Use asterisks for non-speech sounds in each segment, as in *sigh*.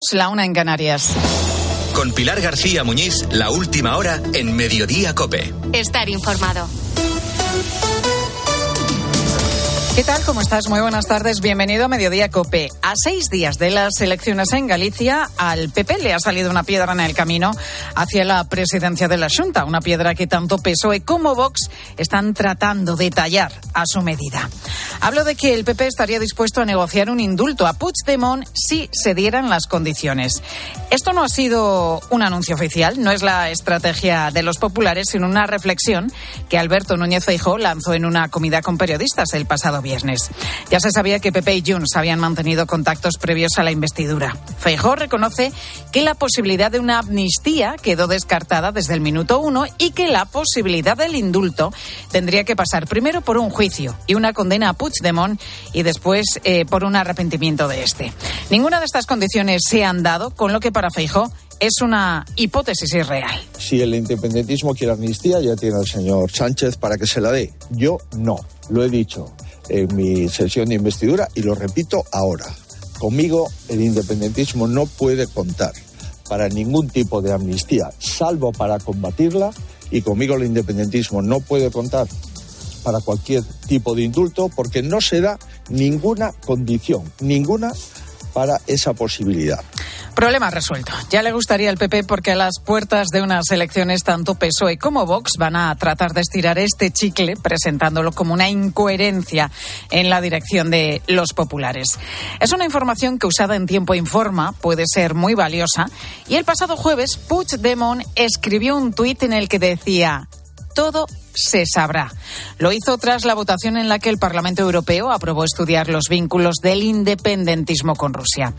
La una en Canarias. Con Pilar García Muñiz, la última hora en Mediodía Cope. Estar informado. ¿Qué tal? ¿Cómo estás? Muy buenas tardes. Bienvenido a Mediodía Cope. A seis días de las elecciones en Galicia, al PP le ha salido una piedra en el camino hacia la presidencia de la Junta. Una piedra que tanto PSOE como Vox están tratando de tallar a su medida. Hablo de que el PP estaría dispuesto a negociar un indulto a Puigdemont si se dieran las condiciones. Esto no ha sido un anuncio oficial, no es la estrategia de los populares, sino una reflexión que Alberto Núñez Feijóo lanzó en una comida con periodistas el pasado viernes. Ya se sabía que PP y Junts habían mantenido contactos previos a la investidura. Feijóo reconoce que la posibilidad de una amnistía quedó descartada desde el minuto uno y que la posibilidad del indulto tendría que pasar primero por un juicio y una condena a Puigdemont y después eh, por un arrepentimiento de este. Ninguna de estas condiciones se han dado, con lo que para Feijóo es una hipótesis irreal. Si el independentismo quiere amnistía, ya tiene al señor Sánchez para que se la dé. Yo no, lo he dicho en mi sesión de investidura y lo repito ahora. Conmigo el independentismo no puede contar para ningún tipo de amnistía, salvo para combatirla, y conmigo el independentismo no puede contar para cualquier tipo de indulto porque no se da ninguna condición, ninguna para esa posibilidad. Problema resuelto. Ya le gustaría al PP porque a las puertas de unas elecciones tanto PSOE como Vox van a tratar de estirar este chicle presentándolo como una incoherencia en la dirección de los populares. Es una información que usada en tiempo informa puede ser muy valiosa y el pasado jueves Puigdemont escribió un tuit en el que decía todo se sabrá. Lo hizo tras la votación en la que el Parlamento Europeo aprobó estudiar los vínculos del independentismo con Rusia.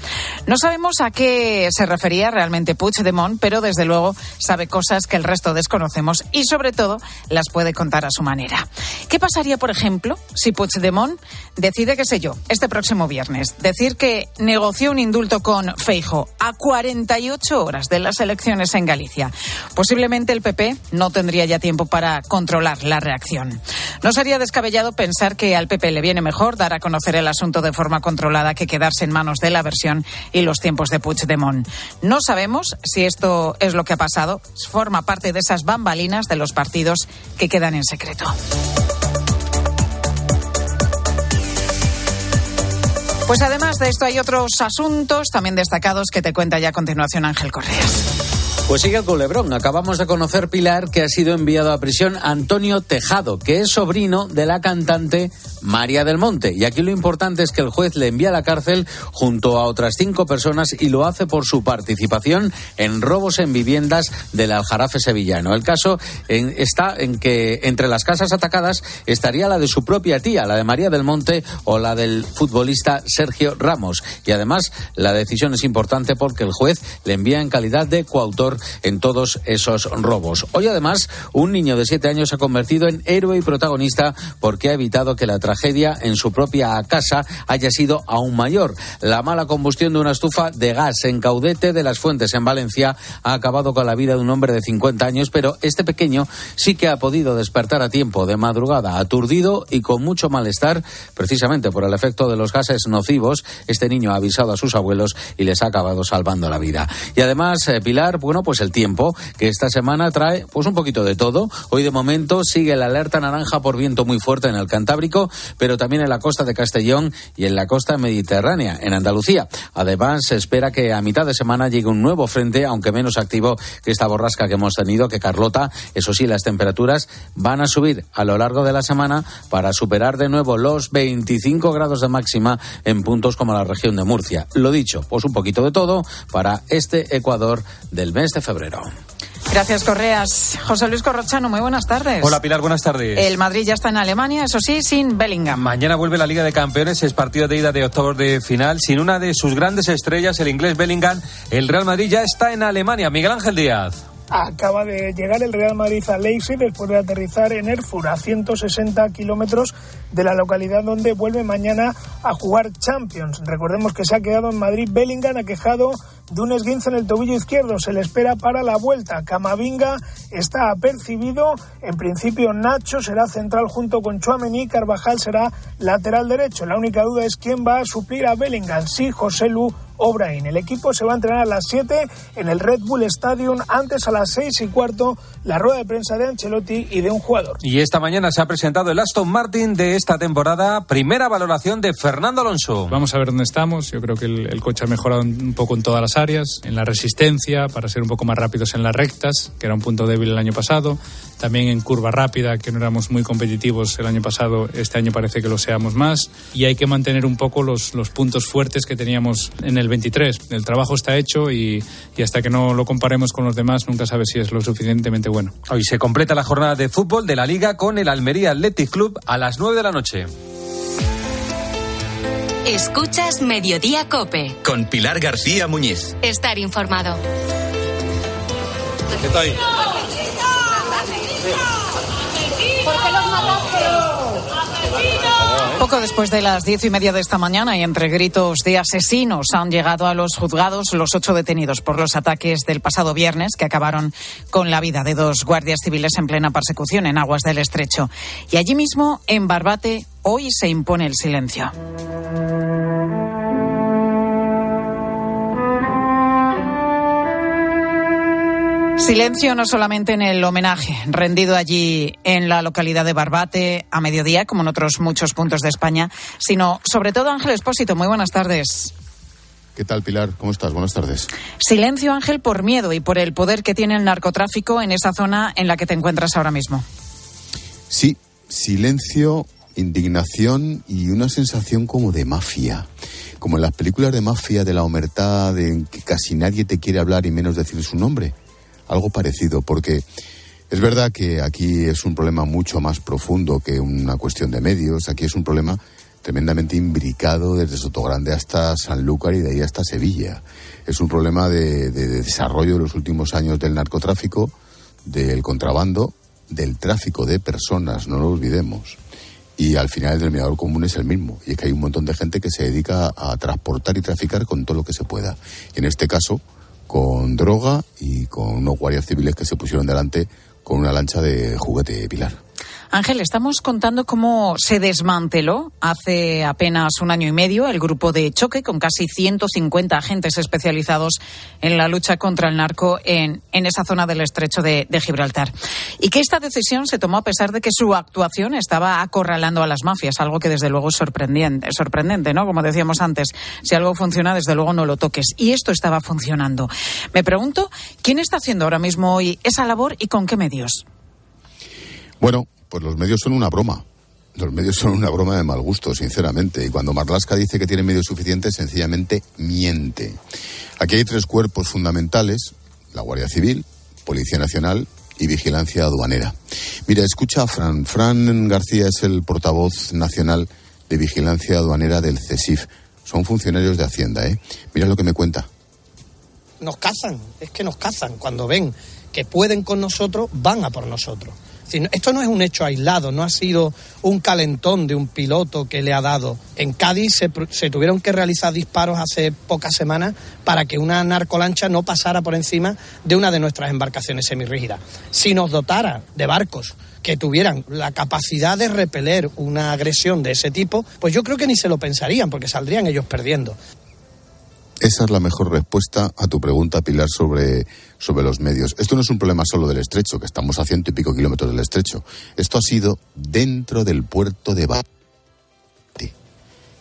No sabemos a qué se refería realmente Puigdemont, pero desde luego sabe cosas que el resto desconocemos y sobre todo las puede contar a su manera. ¿Qué pasaría, por ejemplo, si Puigdemont decide, qué sé yo, este próximo viernes, decir que negoció un indulto con Feijo a 48 horas de las elecciones en Galicia? Posiblemente el PP no tendría ya tiempo para controlar la reacción. No sería descabellado pensar que al PP le viene mejor dar a conocer el asunto de forma controlada que quedarse en manos de la versión y los tiempos de Puigdemont. No sabemos si esto es lo que ha pasado. Forma parte de esas bambalinas de los partidos que quedan en secreto. Pues además de esto hay otros asuntos también destacados que te cuenta ya a continuación Ángel Correas. Pues sigue el culebrón. Acabamos de conocer, Pilar, que ha sido enviado a prisión Antonio Tejado, que es sobrino de la cantante María del Monte. Y aquí lo importante es que el juez le envía a la cárcel junto a otras cinco personas y lo hace por su participación en robos en viviendas del Aljarafe sevillano. El caso está en que entre las casas atacadas estaría la de su propia tía, la de María del Monte o la del futbolista Sergio Ramos. Y además la decisión es importante porque el juez le envía en calidad de coautor en todos esos robos. Hoy además un niño de siete años se ha convertido en héroe y protagonista porque ha evitado que la tragedia en su propia casa haya sido aún mayor. La mala combustión de una estufa de gas en Caudete de las Fuentes en Valencia ha acabado con la vida de un hombre de 50 años, pero este pequeño sí que ha podido despertar a tiempo de madrugada, aturdido y con mucho malestar, precisamente por el efecto de los gases nocivos. Este niño ha avisado a sus abuelos y les ha acabado salvando la vida. Y además, eh, Pilar, bueno, pues el tiempo, que esta semana trae pues un poquito de todo. Hoy de momento sigue la alerta naranja por viento muy fuerte en el Cantábrico, pero también en la costa de Castellón y en la costa mediterránea, en Andalucía. Además, se espera que a mitad de semana llegue un nuevo frente, aunque menos activo que esta borrasca que hemos tenido, que Carlota, eso sí, las temperaturas van a subir a lo largo de la semana para superar de nuevo los 25 grados de máxima en puntos como la región de Murcia. Lo dicho, pues un poquito de todo para este Ecuador del mes de febrero. Gracias, Correas. José Luis Corrochano, muy buenas tardes. Hola, Pilar, buenas tardes. El Madrid ya está en Alemania, eso sí, sin Bellingham. Mañana vuelve la Liga de Campeones, es partido de ida de octavos de final. Sin una de sus grandes estrellas, el inglés Bellingham, el Real Madrid ya está en Alemania. Miguel Ángel Díaz. Acaba de llegar el Real Madrid a Leipzig después de aterrizar en Erfurt, a 160 kilómetros de la localidad donde vuelve mañana a jugar Champions. Recordemos que se ha quedado en Madrid Bellingham, ha quejado de un esguince en el tobillo izquierdo. Se le espera para la vuelta. Camavinga está apercibido. En principio, Nacho será central junto con Chuamení. Carvajal será lateral derecho. La única duda es quién va a suplir a Bellingham, si José Lu O'Brien. El equipo se va a entrenar a las 7 en el Red Bull Stadium, antes a las 6 y cuarto la rueda de prensa de Ancelotti y de un jugador. Y esta mañana se ha presentado el Aston Martin de esta temporada, primera valoración de Fernando Alonso. Vamos a ver dónde estamos. Yo creo que el, el coche ha mejorado un poco en todas las áreas, en la resistencia, para ser un poco más rápidos en las rectas, que era un punto débil el año pasado, también en curva rápida, que no éramos muy competitivos el año pasado, este año parece que lo seamos más, y hay que mantener un poco los, los puntos fuertes que teníamos en el 23. El trabajo está hecho y, y hasta que no lo comparemos con los demás nunca sabes si es lo suficientemente bueno. Hoy se completa la jornada de fútbol de la Liga con el Almería Athletic Club a las 9 de la noche. Escuchas Mediodía Cope. Con Pilar García Muñiz. Estar informado. ¿Qué tal? Poco después de las diez y media de esta mañana y entre gritos de asesinos han llegado a los juzgados los ocho detenidos por los ataques del pasado viernes que acabaron con la vida de dos guardias civiles en plena persecución en aguas del estrecho. Y allí mismo, en Barbate, hoy se impone el silencio. Silencio no solamente en el homenaje rendido allí en la localidad de Barbate a mediodía, como en otros muchos puntos de España, sino sobre todo Ángel Espósito. Muy buenas tardes. ¿Qué tal, Pilar? ¿Cómo estás? Buenas tardes. Silencio, Ángel, por miedo y por el poder que tiene el narcotráfico en esa zona en la que te encuentras ahora mismo. Sí, silencio, indignación y una sensación como de mafia. Como en las películas de mafia de la omertad, en que casi nadie te quiere hablar y menos decir su nombre. Algo parecido, porque es verdad que aquí es un problema mucho más profundo que una cuestión de medios. Aquí es un problema tremendamente imbricado desde Sotogrande hasta Sanlúcar y de ahí hasta Sevilla. Es un problema de, de- de desarrollo de los últimos años del narcotráfico, del contrabando, del tráfico de personas, no lo olvidemos. Y al final el denominador común es el mismo. Y es que hay un montón de gente que se dedica a transportar y traficar con todo lo que se pueda. Y en este caso, con droga y con unos guardias civiles que se pusieron delante con una lancha de juguete pilar. Ángel, estamos contando cómo se desmanteló hace apenas un año y medio el grupo de choque con casi 150 agentes especializados en la lucha contra el narco en, en esa zona del estrecho de, Gibraltar. Y que esta decisión se tomó a pesar de que su actuación estaba acorralando a las mafias, algo que desde luego es sorprendente, sorprendente ¿no? Como decíamos antes, si algo funciona, desde luego no lo toques. Y esto estaba funcionando. Me pregunto, ¿quién está haciendo ahora mismo hoy esa labor y con qué medios? Bueno, pues los medios son una broma. Los medios son una broma de mal gusto, sinceramente. Y cuando Marlaska dice que tiene medios suficientes, sencillamente miente. Aquí hay tres cuerpos fundamentales, la Guardia Civil, Policía Nacional y Vigilancia Aduanera. Mira, escucha a Fran. Fran García es el portavoz nacional de Vigilancia Aduanera del CESIF. Son funcionarios de Hacienda, ¿eh? Mira lo que me cuenta. nos cazan, es que nos cazan. Cuando ven que pueden con nosotros, van a por nosotros. Esto no es un hecho aislado, no ha sido un calentón de un piloto que le ha dado. En Cádiz se tuvieron que realizar disparos hace pocas semanas para que una narcolancha no pasara por encima de una de nuestras embarcaciones semirrígidas. Si nos dotara de barcos que tuvieran la capacidad de repeler una agresión de ese tipo, pues yo creo que ni se lo pensarían porque saldrían ellos perdiendo. Esa es la mejor respuesta a tu pregunta, Pilar, sobre, sobre los medios. Esto no es un problema solo del estrecho, que estamos a ciento y pico kilómetros del estrecho. Esto ha sido dentro del puerto de Bate,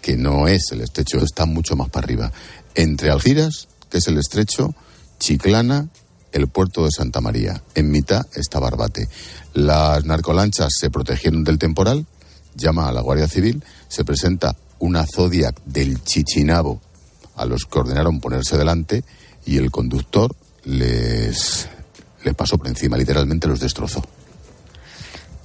que no es el estrecho, está mucho más para arriba. Entre Algiras, que es el estrecho, Chiclana, el puerto de Santa María. En mitad está Barbate. Las narcolanchas se protegieron del temporal, llama a la Guardia Civil, se presenta una Zodiac del Chichinabo a los que ordenaron ponerse delante y el conductor les, les pasó por encima, literalmente los destrozó.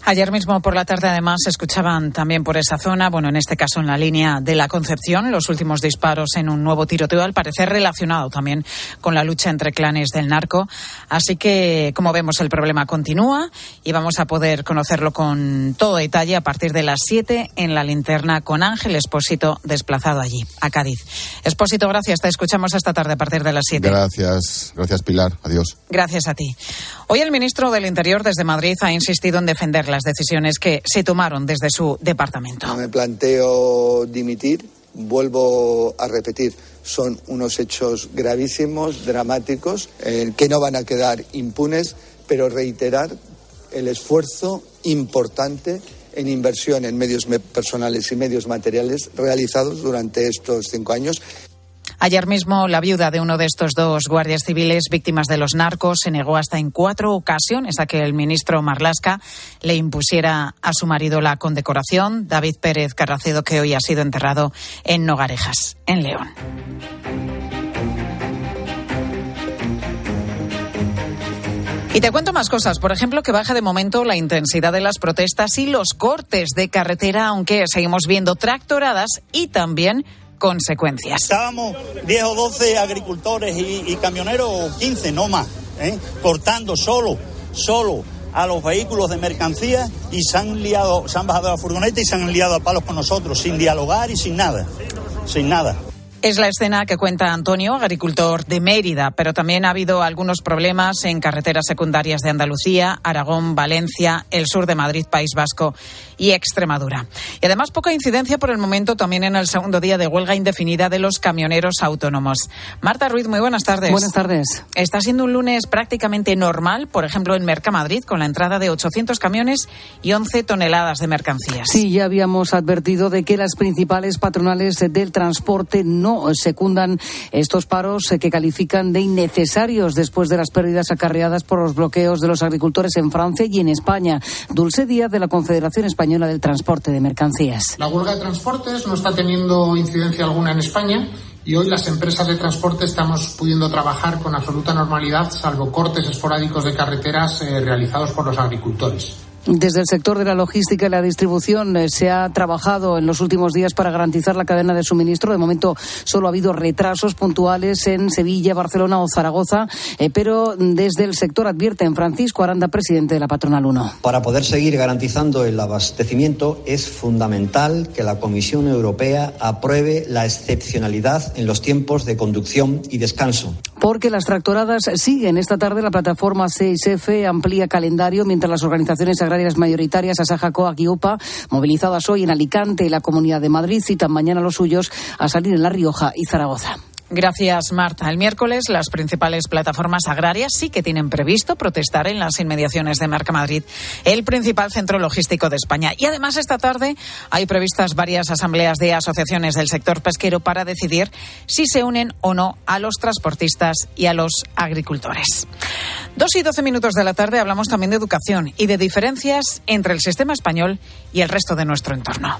Ayer mismo por la tarde, además, se escuchaban también por esa zona, bueno, en este caso en la línea de la Concepción, los últimos disparos en un nuevo tiroteo, al parecer relacionado también con la lucha entre clanes del narco. Así que, como vemos, el problema continúa y vamos a poder conocerlo con todo detalle a partir de las 7 en la linterna con Ángel Espósito desplazado allí, a Cádiz. Espósito, gracias. Te escuchamos esta tarde a partir de las 7. Gracias, gracias Pilar, adiós. Gracias a ti. Hoy el ministro del Interior desde Madrid ha insistido en defender las decisiones que se tomaron desde su departamento. No me planteo dimitir, vuelvo a repetir, son unos hechos gravísimos, dramáticos, eh, que no van a quedar impunes, pero reiterar el esfuerzo importante en inversión en medios personales y medios materiales realizados durante estos cinco años. Ayer mismo, la viuda de uno de estos dos guardias civiles víctimas de los narcos se negó hasta en cuatro ocasiones a que el ministro Marlasca le impusiera a su marido la condecoración, David Pérez Carracedo, que hoy ha sido enterrado en Nogarejas, en León. Y te cuento más cosas. Por ejemplo, que baja de momento la intensidad de las protestas y los cortes de carretera, aunque seguimos viendo tractoradas y también consecuencias. Estábamos 10 o 12 agricultores y, camioneros, o 15, no más, ¿eh? cortando solo, solo a los vehículos de mercancía y se han liado, se han bajado a la furgoneta y se han liado a palos con nosotros, sin dialogar y sin nada, sin nada. Es la escena que cuenta Antonio, agricultor de Mérida, pero también ha habido algunos problemas en carreteras secundarias de Andalucía, Aragón, Valencia, el sur de Madrid, País Vasco y Extremadura. Y además poca incidencia por el momento también en el segundo día de huelga indefinida de los camioneros autónomos. Marta Ruiz, muy buenas tardes. Buenas tardes. Está siendo un lunes prácticamente normal, por ejemplo, en Mercamadrid, con la entrada de 800 camiones y 11 toneladas de mercancías. Sí, ya habíamos advertido de que las principales patronales del transporte no secundan estos paros que califican de innecesarios después de las pérdidas acarreadas por los bloqueos de los agricultores en Francia y en España. Dulce Díaz de la Confederación Española del Transporte de Mercancías. La huelga de transportes no está teniendo incidencia alguna en España y hoy las empresas de transporte estamos pudiendo trabajar con absoluta normalidad, salvo cortes esporádicos de carreteras eh, realizados por los agricultores. Desde el sector de la logística y la distribución eh, se ha trabajado en los últimos días para garantizar la cadena de suministro. De momento solo ha habido retrasos puntuales en Sevilla, Barcelona o Zaragoza, eh, pero desde el sector advierten Francisco Aranda, presidente de la Patronal 1. Para poder seguir garantizando el abastecimiento es fundamental que la Comisión Europea apruebe la excepcionalidad en los tiempos de conducción y descanso. Porque las tractoradas siguen. Esta tarde la plataforma 6F amplía calendario mientras las organizaciones agrarias mayoritarias Asaja, Coag y movilizadas hoy en Alicante y la Comunidad de Madrid, citan mañana los suyos a salir en La Rioja y Zaragoza. Gracias, Marta. El miércoles las principales plataformas agrarias sí que tienen previsto protestar en las inmediaciones de Mercamadrid, el principal centro logístico de España. Y además esta tarde hay previstas varias asambleas de asociaciones del sector pesquero para decidir si se unen o no a los transportistas y a los agricultores. Dos y doce minutos de la tarde hablamos también de educación y de diferencias entre el sistema español y el resto de nuestro entorno.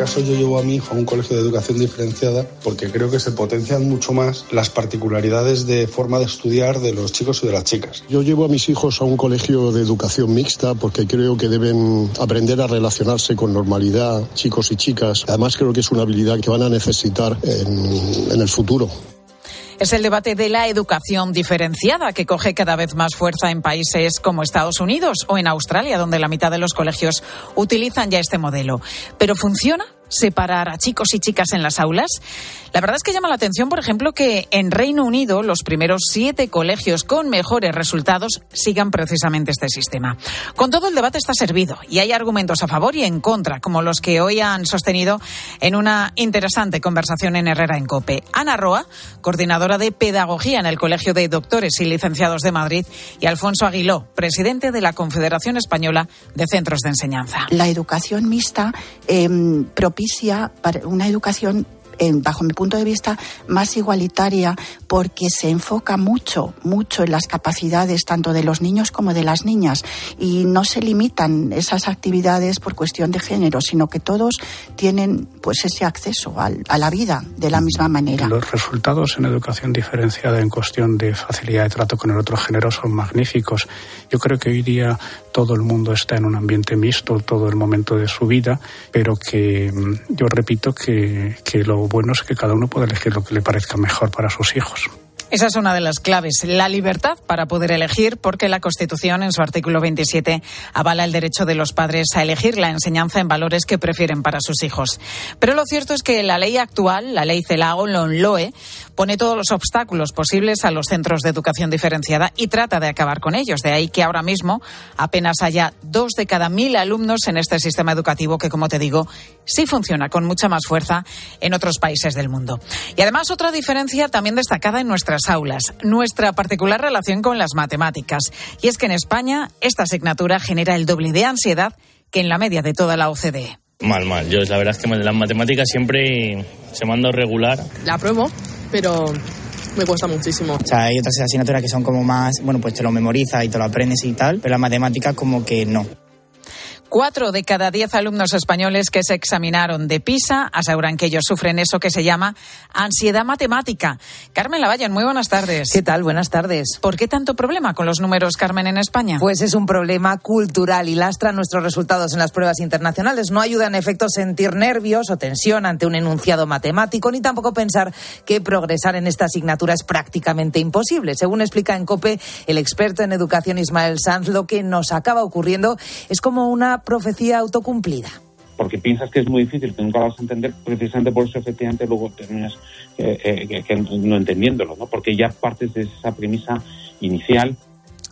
Caso yo llevo a mi hijo a un colegio de educación diferenciada porque creo que se potencian mucho más las particularidades de forma de estudiar de los chicos y de las chicas. Yo llevo a mis hijos a un colegio de educación mixta porque creo que deben aprender a relacionarse con normalidad chicos y chicas. Además creo que es una habilidad que van a necesitar en, en el futuro. Es el debate de la educación diferenciada que coge cada vez más fuerza en países como Estados Unidos o en Australia, donde la mitad de los colegios utilizan ya este modelo. ¿Pero funciona? Separar a chicos y chicas en las aulas? La verdad es que llama la atención, por ejemplo, que en Reino Unido los primeros siete colegios con mejores resultados sigan precisamente este sistema. Con todo, el debate está servido y hay argumentos a favor y en contra, como los que hoy han sostenido en una interesante conversación en Herrera en Cope. Ana Roa, coordinadora de Pedagogía en el Colegio de Doctores y Licenciados de Madrid, y Alfonso Aguiló, presidente de la Confederación Española de Centros de Enseñanza. La educación mixta eh, para una educación bajo mi punto de vista, más igualitaria porque se enfoca mucho, mucho en las capacidades tanto de los niños como de las niñas y no se limitan esas actividades por cuestión de género, sino que todos tienen pues ese acceso a la vida de la misma manera. Los resultados en educación diferenciada en cuestión de facilidad de trato con el otro género son magníficos. Yo creo que hoy día todo el mundo está en un ambiente mixto todo el momento de su vida, pero que mm, yo repito que, que lo bueno es que cada uno puede elegir lo que le parezca mejor para sus hijos. Esa es una de las claves, la libertad para poder elegir, porque la Constitución, en su artículo 27, avala el derecho de los padres a elegir la enseñanza en valores que prefieren para sus hijos. Pero lo cierto es que la ley actual, la ley CELAO, LONLOE, pone todos los obstáculos posibles a los centros de educación diferenciada y trata de acabar con ellos. De ahí que ahora mismo apenas haya dos de cada mil alumnos en este sistema educativo que, como te digo, sí funciona con mucha más fuerza en otros países del mundo. Y además otra diferencia también destacada en nuestras aulas, nuestra particular relación con las matemáticas. Y es que en España esta asignatura genera el doble de ansiedad que en la media de toda la OCDE. Mal, mal. Yo la verdad es que las matemáticas siempre se dado regular. La apruebo, pero me cuesta muchísimo. O sea, hay otras asignaturas que son como más, bueno, pues te lo memorizas y te lo aprendes y tal, pero las matemáticas como que no. Cuatro de cada diez alumnos españoles que se examinaron de PISA aseguran que ellos sufren eso que se llama ansiedad matemática. Carmen Lavalle, muy buenas tardes. ¿Qué tal? Buenas tardes. ¿Por qué tanto problema con los números, Carmen, en España? Pues es un problema cultural y lastra nuestros resultados en las pruebas internacionales. No ayuda en efecto sentir nervios o tensión ante un enunciado matemático, ni tampoco pensar que progresar en esta asignatura es prácticamente imposible. Según explica en COPE el experto en educación Ismael Sanz, lo que nos acaba ocurriendo es como una profecía autocumplida porque piensas que es muy difícil, que nunca vas a entender, precisamente por eso efectivamente luego terminas eh, eh, no entendiéndolo, ¿no? porque ya partes de esa premisa inicial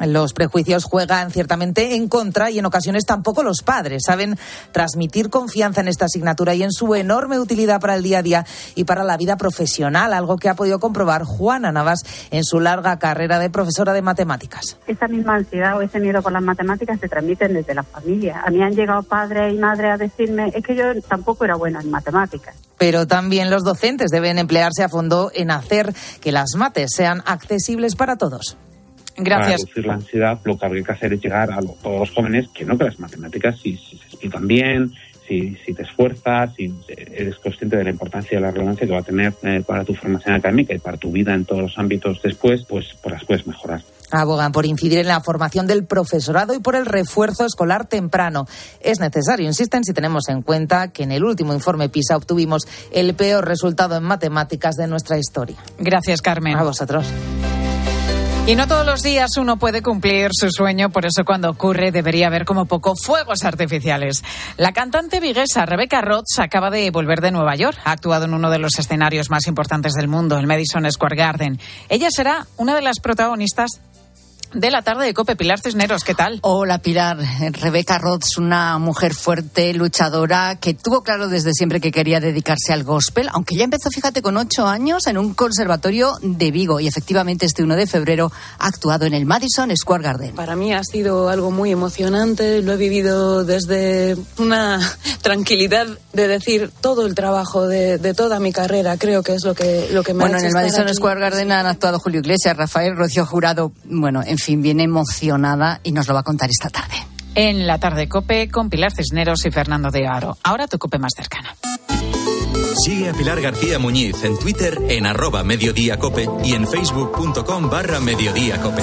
los prejuicios juegan ciertamente en contra y en ocasiones tampoco los padres saben transmitir confianza en esta asignatura y en su enorme utilidad para el día a día y para la vida profesional, algo que ha podido comprobar Juana Navas en su larga carrera de profesora de matemáticas. Esa misma ansiedad o ese miedo por las matemáticas se transmiten desde la familia. A mí han llegado padres y madres a decirme, es que yo tampoco era buena en matemáticas. Pero también los docentes deben emplearse a fondo en hacer que las mates sean accesibles para todos. Gracias. Para reducir la ansiedad, lo que habría que hacer es llegar a todos los jóvenes que no que las matemáticas, si, se explican bien, si, si, te esfuerzas, si eres consciente de la importancia y la relevancia que va a tener eh, para tu formación académica y para tu vida en todos los ámbitos después, pues, pues las puedes mejorar. Abogan por incidir en la formación del profesorado y por el refuerzo escolar temprano. Es necesario, insisten, si tenemos en cuenta que en el último informe PISA obtuvimos el peor resultado en matemáticas de nuestra historia. Gracias, Carmen. A vosotros. Y no todos los días uno puede cumplir su sueño, por eso cuando ocurre debería haber como poco fuegos artificiales. La cantante viguesa Rebecca Roth acaba de volver de Nueva York. Ha actuado en uno de los escenarios más importantes del mundo, el Madison Square Garden. Ella será una de las protagonistas de la tarde de Cope. Pilar Cisneros, ¿qué tal? Hola, Pilar. Rebeca Roth una mujer fuerte, luchadora, que tuvo claro desde siempre que quería dedicarse al gospel, aunque ya empezó, fíjate, con ocho años en un conservatorio de Vigo y efectivamente este 1 de febrero ha actuado en el Madison Square Garden. Para mí ha sido algo muy emocionante, lo he vivido desde una *laughs* tranquilidad de decir todo el trabajo de, toda mi carrera, creo que es lo que, lo que me bueno, ha hecho en el Madison aquí. Square Garden han actuado Julio Iglesias, Rafael Rocío Jurado, bueno, en fin, viene emocionada y nos lo va a contar esta tarde. En la tarde Cope con Pilar Cisneros y Fernando de Aro. Ahora tu Cope más cercana. Sigue a Pilar García Muñiz en Twitter en arroba mediodíacope y en facebook.com barra mediodíacope.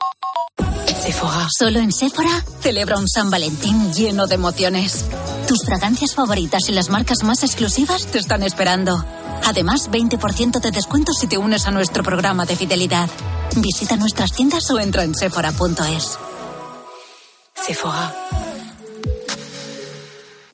Sephora. Solo en Sephora celebra un San Valentín lleno de emociones. Tus fragancias favoritas y las marcas más exclusivas te están esperando. Además, 20% de descuento si te unes a nuestro programa de fidelidad. Visita nuestras tiendas o entra en sephora.es. Sephora.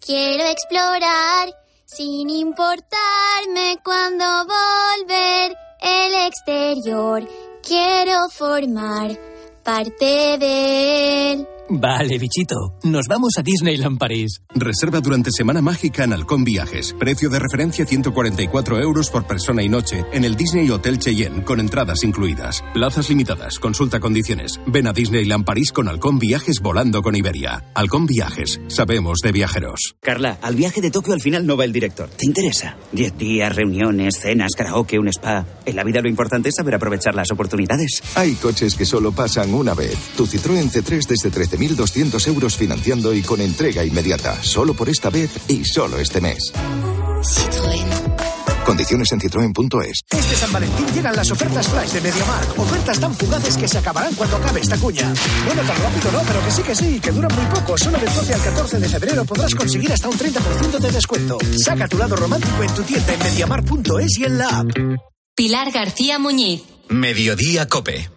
Quiero explorar sin importarme cuando volver el exterior. Quiero formar parte de él. Vale, bichito. Nos vamos a Disneyland París. Reserva durante Semana Mágica en Halcón Viajes. Precio de referencia 144 euros por persona y noche en el Disney Hotel Cheyenne con entradas incluidas. Plazas limitadas. Consulta condiciones. Ven a Disneyland París con Halcón Viajes volando con Iberia. Halcón Viajes. Sabemos de viajeros. Carla, al viaje de Tokio al final no va el director. ¿Te interesa? Diez días, reuniones, cenas, karaoke, un spa. En la vida lo importante es saber aprovechar las oportunidades. Hay coches que solo pasan una vez. Tu Citroën C3 desde 13.200 euros financiando y con entrega inmediata. Solo por esta vez y solo este mes. Citroën. Condiciones en citroen.es. Este San Valentín llegan las ofertas flash de MediaMark. Ofertas tan fugaces que se acabarán cuando acabe esta cuña. Bueno, tan rápido no, pero que sí que sí, que duran muy poco. Solo del 12 al 14 de febrero podrás conseguir hasta un 30% de descuento. Saca tu lado romántico en tu tienda en MediaMark.es y en la app. Pilar García Muñiz. Mediodía Cope.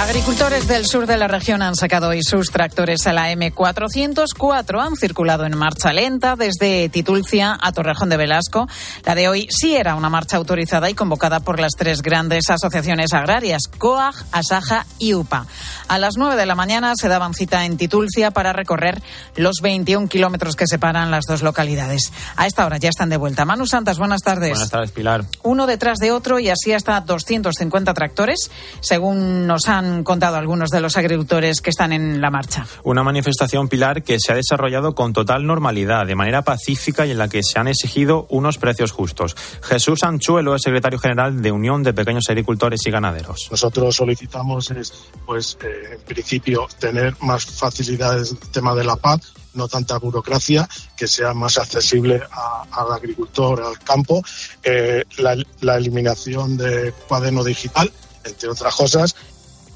Agricultores del sur de la región han sacado hoy sus tractores a la M404. Han circulado en marcha lenta desde Titulcia a Torrejón de Velasco. La de hoy sí era una marcha autorizada y convocada por las tres grandes asociaciones agrarias, COAG, ASAJA y UPA. A las 9 de la mañana se daban cita en Titulcia para recorrer los 21 kilómetros que separan las dos localidades. A esta hora ya están de vuelta. Manu Santas, buenas tardes. Buenas tardes, Pilar. Uno detrás de otro y así hasta 250 tractores, según nos han contado algunos de los agricultores que están en la marcha. Una manifestación, Pilar, que se ha desarrollado con total normalidad, de manera pacífica y en la que se han exigido unos precios justos. Jesús Anchuelo es secretario general de Unión de Pequeños Agricultores y Ganaderos. Nosotros solicitamos, es, pues, eh, en principio, tener más facilidades en el tema de la paz, no tanta burocracia, que sea más accesible a- al agricultor, al campo, eh, la, la eliminación de cuaderno digital, entre otras cosas,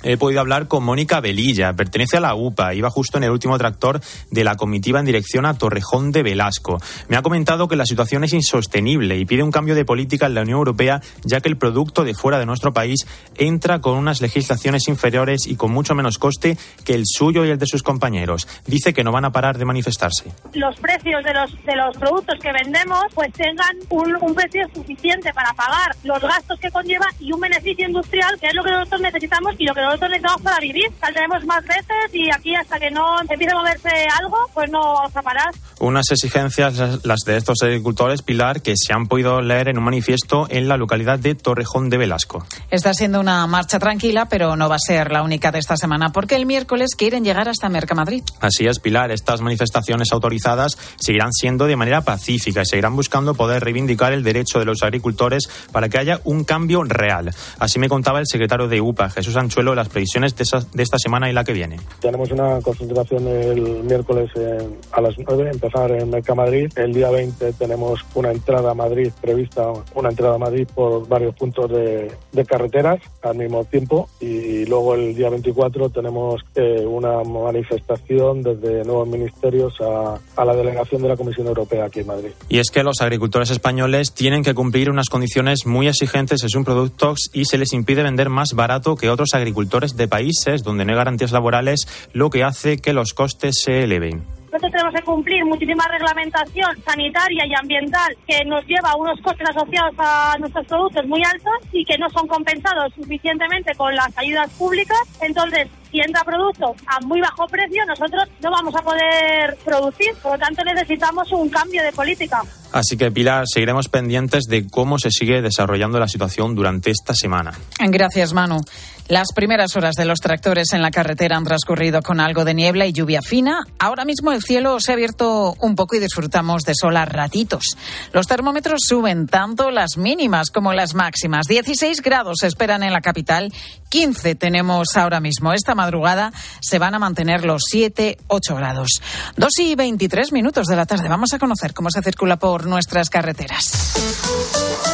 He podido hablar con Mónica Velilla, pertenece a la UPA, iba justo en el último tractor de la comitiva en dirección a Torrejón de Velasco. Me ha comentado que la situación es insostenible y pide un cambio de política en la Unión Europea, ya que el producto de fuera de nuestro país entra con unas legislaciones inferiores y con mucho menos coste que el suyo y el de sus compañeros. Dice que no van a parar de manifestarse. los precios de los, de los productos que vendemos pues tengan un, un precio suficiente para pagar los gastos que conlleva y un beneficio industrial que es lo que nosotros necesitamos y lo que nosotros necesitamos para vivir. Saldremos más veces y aquí hasta que no empiece a moverse algo pues no vamos a parar. Unas exigencias, las- de estos agricultores, Pilar, que se han podido leer en un manifiesto en la localidad de Torrejón de Velasco. Está siendo una marcha tranquila, pero no va a ser la única de esta semana, porque el miércoles quieren llegar hasta Mercamadrid. Así es, Pilar. Estas manifestaciones autorizadas seguirán siendo de manera pacífica y seguirán buscando poder reivindicar el derecho de los agricultores para que haya un cambio real. Así me contaba el secretario de UPA, Jesús Anchuelo, las previsiones de, esa- de esta semana y la que viene. Tenemos una concentración el miércoles en- a las 9, empezar en Mercamadrid. El día 20 tenemos una entrada a Madrid prevista, una entrada a Madrid por varios puntos de, de carreteras al mismo tiempo. Y luego el día 24 tenemos eh, una manifestación desde nuevos ministerios a, a la delegación de la Comisión Europea aquí en Madrid. Y es que los agricultores españoles tienen que cumplir unas condiciones muy exigentes en sus productos y se les impide vender más barato que otros agricultores de países donde no hay garantías laborales, lo que hace que los costes se eleven. Nosotros tenemos que cumplir muchísima reglamentación sanitaria y ambiental que nos lleva a unos costes asociados a nuestros productos muy altos y que no son compensados suficientemente con las ayudas públicas. Entonces, si entra producto a muy bajo precio, nosotros no vamos a poder producir. Por lo tanto, necesitamos un cambio de política. Así que, Pilar, seguiremos pendientes de cómo se sigue desarrollando la situación durante esta semana. Gracias, Manu. Las primeras horas de los tractores en la carretera han transcurrido con algo de niebla y lluvia fina. Ahora mismo el cielo se ha abierto un poco y disfrutamos de sol a ratitos. Los termómetros suben tanto las mínimas como las máximas. 16 grados se esperan en la capital, 15 tenemos ahora mismo. Esta madrugada se van a mantener los 7, 8 grados. 2 y 23 minutos de la tarde. Vamos a conocer cómo se circula por nuestras carreteras.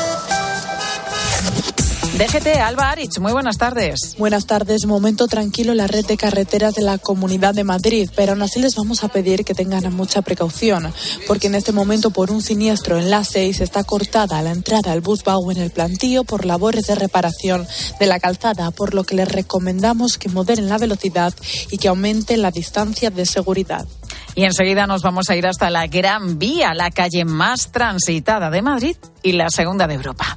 DGT, Alba Arich, muy buenas tardes. Buenas tardes. Momento tranquilo en la red de carreteras de la Comunidad de Madrid, pero aún así les vamos a pedir que tengan mucha precaución, porque en este momento por un siniestro en la 6 está cortada la entrada al bus Bau en el plantío por labores de reparación de la calzada, por lo que les recomendamos que moderen la velocidad y que aumenten la distancia de seguridad. Y enseguida nos vamos a ir hasta la Gran Vía, la calle más transitada de Madrid y la segunda de Europa.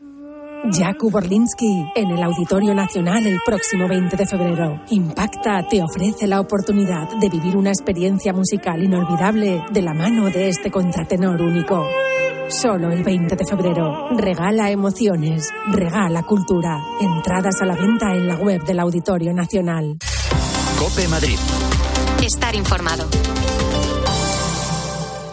Jakub Orlinsky en el Auditorio Nacional el próximo 20 de febrero. Impacta te ofrece la oportunidad de vivir una experiencia musical inolvidable de la mano de este contratenor único. Solo el 20 de febrero. Regala emociones, regala cultura. Entradas a la venta en la web del Auditorio Nacional. Cope Madrid. Estar informado.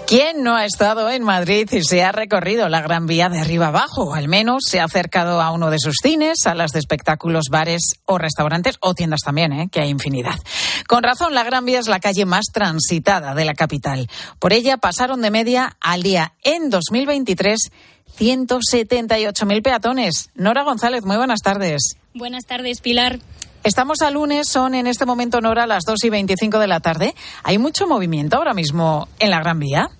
¿Quién no ha estado en Madrid y se ha recorrido la Gran Vía de arriba abajo? O al menos se ha acercado a uno de sus cines, salas de espectáculos, bares o restaurantes o tiendas también, ¿eh? que hay infinidad. Con razón, la Gran Vía es la calle más transitada de la capital. Por ella pasaron de media al día en 2023 178.000 peatones. Nora González, muy buenas tardes. Buenas tardes, Pilar. Estamos a lunes, son en este momento, Nora, las 2 y 25 de la tarde. ¿Hay mucho movimiento ahora mismo en la Gran Vía?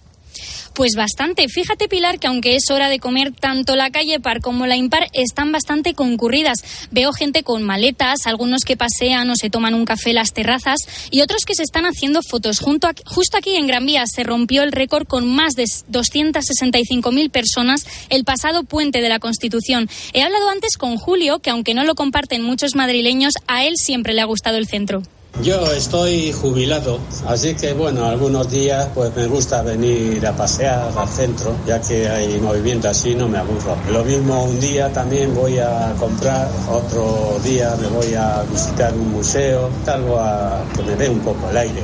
Pues bastante. Fíjate, Pilar, que aunque es hora de comer, tanto la calle Par como la Impar están bastante concurridas. Veo gente con maletas, algunos que pasean o se toman un café en las terrazas y otros que se están haciendo fotos. Junto justo aquí en Gran Vía se rompió el récord con más de 265.000 personas el pasado puente de la Constitución. He hablado antes con Julio, que aunque no lo comparten muchos madrileños, a él siempre le ha gustado el centro. Yo estoy jubilado, así que bueno, algunos días pues me gusta venir a pasear al centro, ya que hay movimiento así, no me aburro. Lo mismo un día también voy a comprar, otro día me voy a visitar un museo, algo a que me dé un poco el aire.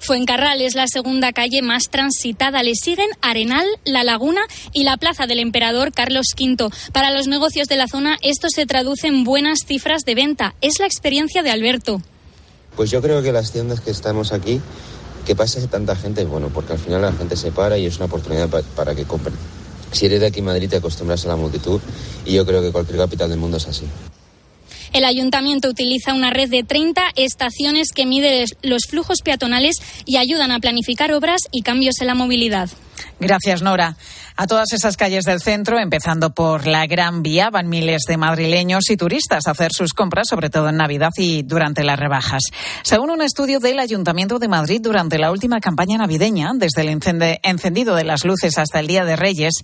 Fuencarral es la segunda calle más transitada. Le siguen Arenal, La Laguna y la Plaza del Emperador Carlos V. Para los negocios de la zona, esto se traduce en buenas cifras de venta. Es la experiencia de Alberto. Pues yo creo que las tiendas que estamos aquí, que pase tanta gente, bueno, porque al final la gente se para y es una oportunidad pa- para que compren. Si eres de aquí Madrid te acostumbras a la multitud y yo creo que cualquier capital del mundo es así. El ayuntamiento utiliza una red de 30 estaciones que mide los flujos peatonales y ayudan a planificar obras y cambios en la movilidad. Gracias, Nora. A todas esas calles del centro, empezando por la Gran Vía, van miles de madrileños y turistas a hacer sus compras, sobre todo en Navidad y durante las rebajas. Según un estudio del Ayuntamiento de Madrid durante la última campaña navideña, desde el encendido de las luces hasta el Día de Reyes,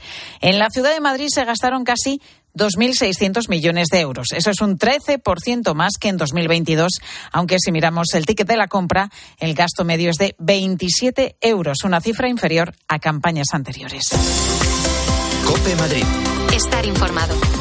en la ciudad de Madrid se gastaron casi 2.600 millones de euros. Eso es un 13% más que en 2022, aunque si miramos el ticket de la compra, el gasto medio es de 27 euros, una cifra inferior a campañas anteriores. Cope Madrid. Estar informado.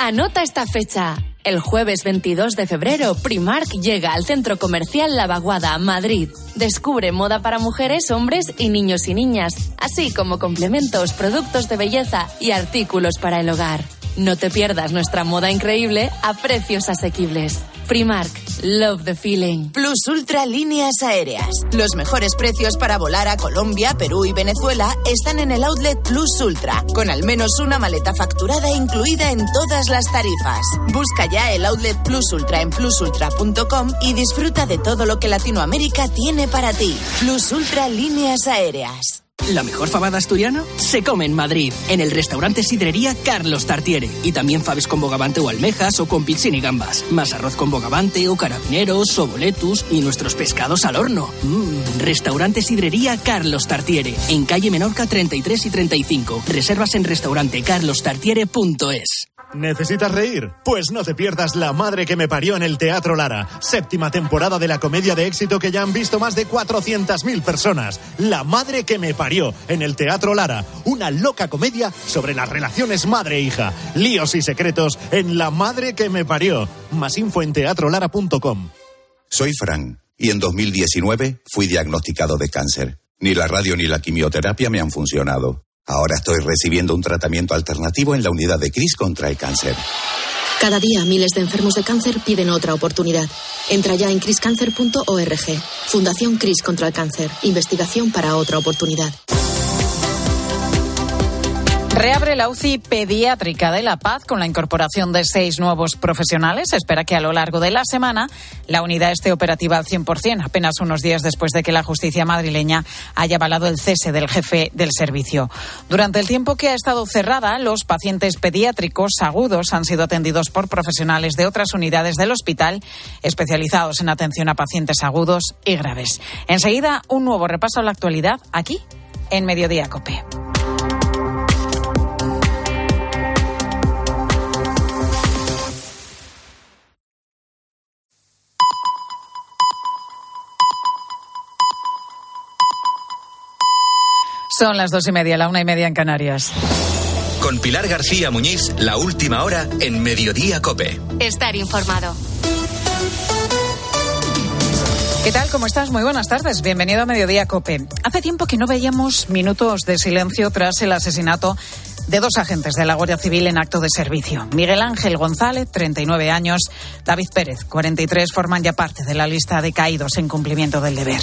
Anota esta fecha. El jueves 22 de febrero, Primark llega al centro comercial La Vaguada, Madrid. Descubre moda para mujeres, hombres y niños y niñas, así como complementos, productos de belleza y artículos para el hogar. No te pierdas nuestra moda increíble a precios asequibles. Primark, love the feeling. Plus Ultra Líneas Aéreas. Los mejores precios para volar a Colombia, Perú y Venezuela están en el outlet Plus Ultra, con al menos una maleta facturada incluida en todas las tarifas. Busca ya el outlet Plus Ultra en plusultra.com y disfruta de todo lo que Latinoamérica tiene para ti. Plus Ultra Líneas Aéreas. La mejor fabada asturiana se come en Madrid, en el restaurante Sidrería Carlos Tartiere. Y también faves con bogavante o almejas o con pizzín y gambas. Más arroz con bogavante o carabineros o boletus y nuestros pescados al horno. Mmm, restaurante Sidrería Carlos Tartiere, en calle Menorca 33 y 35. Reservas en restaurantecarlostartiere.es. ¿Necesitas reír? Pues no te pierdas La Madre que me parió en el Teatro Lara, séptima temporada de la comedia de éxito que ya han visto más de 400.000 personas. La Madre que me parió en el Teatro Lara, una loca comedia sobre las relaciones madre-hija, líos y secretos en La Madre que me parió. Más info en teatrolara.com. Soy Fran y en 2019 fui diagnosticado de cáncer. Ni la radio ni la quimioterapia me han funcionado. Ahora estoy recibiendo un tratamiento alternativo en la unidad de CRIS contra el cáncer. Cada día miles de enfermos de cáncer piden otra oportunidad. Entra ya en criscancer.org. Fundación CRIS contra el cáncer. Investigación para otra oportunidad. Reabre la UCI pediátrica de La Paz con la incorporación de seis nuevos profesionales. espera que a lo largo de la semana la unidad esté operativa al 100%, apenas unos días después de que la justicia madrileña haya avalado el cese del jefe del servicio. Durante el tiempo que ha estado cerrada, los pacientes pediátricos agudos han sido atendidos por profesionales de otras unidades del hospital especializados en atención a pacientes agudos y graves. Enseguida, un nuevo repaso a la actualidad aquí en Mediodía Cope. Son las dos y media, la una y media en Canarias. Con Pilar García Muñiz, la última hora en Mediodía Cope. Estar informado. ¿Qué tal? ¿Cómo estás? Muy buenas tardes. Bienvenido a Mediodía Cope. Hace tiempo que no veíamos minutos de silencio tras el asesinato de dos agentes de la Guardia Civil en acto de servicio. Miguel Ángel González, 39 años, David Pérez, 43, forman ya parte de la lista de caídos en cumplimiento del deber.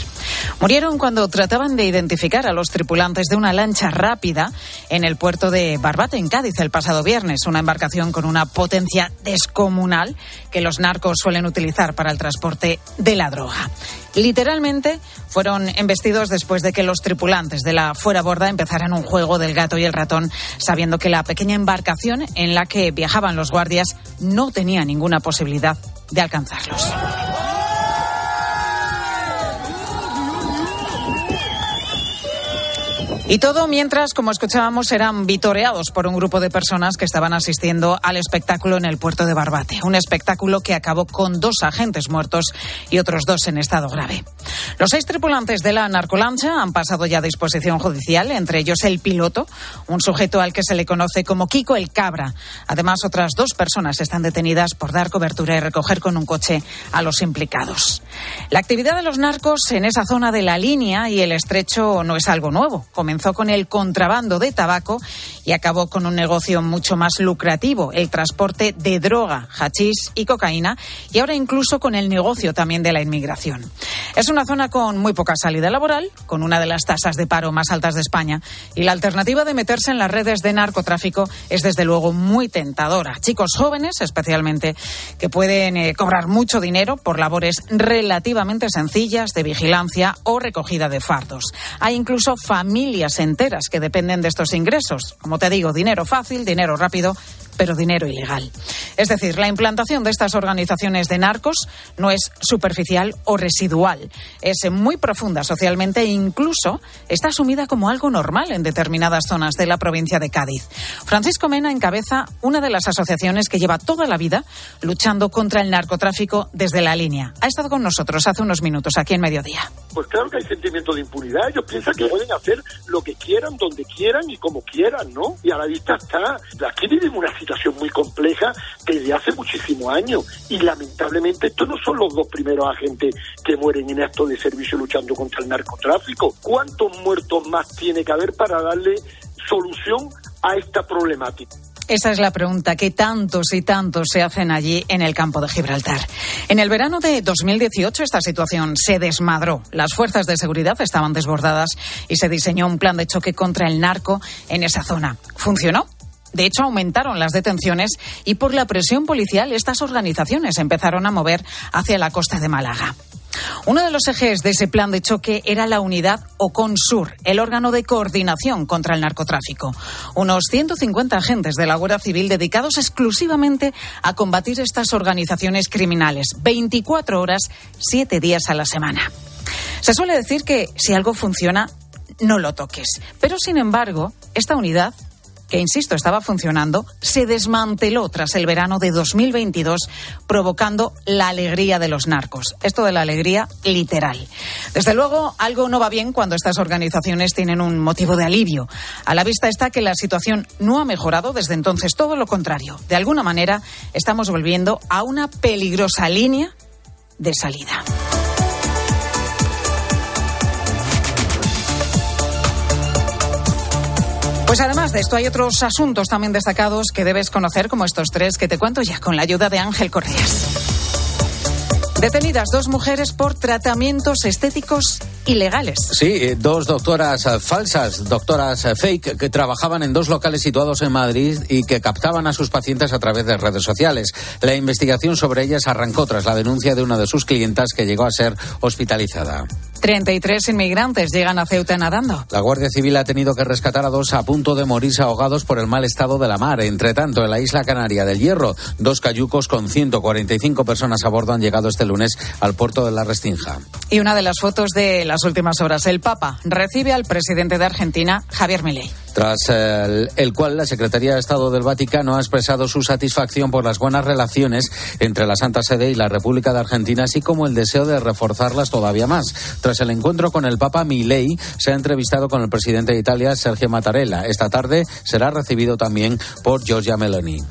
Murieron cuando trataban de identificar a los tripulantes de una lancha rápida en el puerto de Barbate, en Cádiz, el pasado viernes, una embarcación con una potencia descomunal que los narcos suelen utilizar para el transporte de la droga. Literalmente fueron embestidos después de que los tripulantes de la fuera borda empezaran un juego del gato y el ratón, sabiendo que la pequeña embarcación en la que viajaban los guardias no tenía ninguna posibilidad de alcanzarlos. Y todo mientras, como escuchábamos, eran vitoreados por un grupo de personas que estaban asistiendo al espectáculo en el puerto de Barbate. Un espectáculo que acabó con dos agentes muertos y otros dos en estado grave. Los seis tripulantes de la narcolancha han pasado ya a disposición judicial, entre ellos el piloto, un sujeto al que se le conoce como Kiko el Cabra. Además, otras dos personas están detenidas por dar cobertura y recoger con un coche a los implicados. La actividad de los narcos en esa zona de la línea y el estrecho no es algo nuevo comenzó con el contrabando de tabaco y acabó con un negocio mucho más lucrativo, el transporte de droga, hachís y cocaína, y ahora incluso con el negocio también de la inmigración. Es una zona con muy poca salida laboral, con una de las tasas de paro más altas de España, y la alternativa de meterse en las redes de narcotráfico es desde luego muy tentadora. Chicos jóvenes, especialmente, que pueden eh, cobrar mucho dinero por labores relativamente sencillas de vigilancia o recogida de fardos. Hay incluso familias enteras que dependen de estos ingresos. Como te digo, dinero fácil, dinero rápido pero dinero ilegal. Es decir, la implantación de estas organizaciones de narcos no es superficial o residual, es muy profunda socialmente e incluso está asumida como algo normal en determinadas zonas de la provincia de Cádiz. Francisco Mena encabeza una de las asociaciones que lleva toda la vida luchando contra el narcotráfico desde la línea. Ha estado con nosotros hace unos minutos aquí en Mediodía. Pues claro que hay sentimiento de impunidad. Ellos piensan que pueden hacer lo que quieran, donde quieran y como quieran, ¿no? Y a la vista está. Aquí vivimos una situación muy compleja desde hace muchísimos años y lamentablemente estos no son los dos primeros agentes que mueren en acto de servicio luchando contra el narcotráfico. ¿Cuántos muertos más tiene que haber para darle solución a esta problemática? Esa es la pregunta que tantos y tantos se hacen allí en el campo de Gibraltar. En el verano de 2018 esta situación se desmadró. Las fuerzas de seguridad estaban desbordadas y se diseñó un plan de choque contra el narco en esa zona. ¿Funcionó? De hecho, aumentaron las detenciones y por la presión policial estas organizaciones empezaron a mover hacia la costa de Málaga. Uno de los ejes de ese plan de choque era la unidad OCONSUR, el órgano de coordinación contra el narcotráfico. Unos 150 agentes de la Guardia Civil dedicados exclusivamente a combatir estas organizaciones criminales, 24 horas, 7 días a la semana. Se suele decir que si algo funciona, no lo toques. Pero, sin embargo, esta unidad que, insisto, estaba funcionando, se desmanteló tras el verano de 2022, provocando la alegría de los narcos. Esto de la alegría literal. Desde luego, algo no va bien cuando estas organizaciones tienen un motivo de alivio. A la vista está que la situación no ha mejorado desde entonces, todo lo contrario. De alguna manera, estamos volviendo a una peligrosa línea de salida. Pues además de esto hay otros asuntos también destacados que debes conocer, como estos tres que te cuento ya con la ayuda de Ángel Correas. Detenidas dos mujeres por tratamientos estéticos ilegales. Sí, eh, dos doctoras eh, falsas, doctoras eh, fake, que trabajaban en dos locales situados en Madrid y que captaban a sus pacientes a través de redes sociales. La investigación sobre ellas arrancó tras la denuncia de una de sus clientas que llegó a ser hospitalizada. 33 inmigrantes llegan a Ceuta nadando. La Guardia Civil ha tenido que rescatar a dos a punto de morirse ahogados por el mal estado de la mar. Entre tanto, en la isla canaria del Hierro, dos cayucos con 145 personas a bordo han llegado este lunes al puerto de la Restinja. Y una de las fotos de las últimas horas, el Papa recibe al presidente de Argentina, Javier Milei tras el, cual la Secretaría de Estado del Vaticano ha expresado su satisfacción por las buenas relaciones entre la Santa Sede y la República de Argentina, así como el deseo de reforzarlas todavía más. Tras el encuentro con el Papa Milei, se ha entrevistado con el presidente de Italia, Sergio Mattarella. Esta tarde será recibido también por Giorgia Meloni.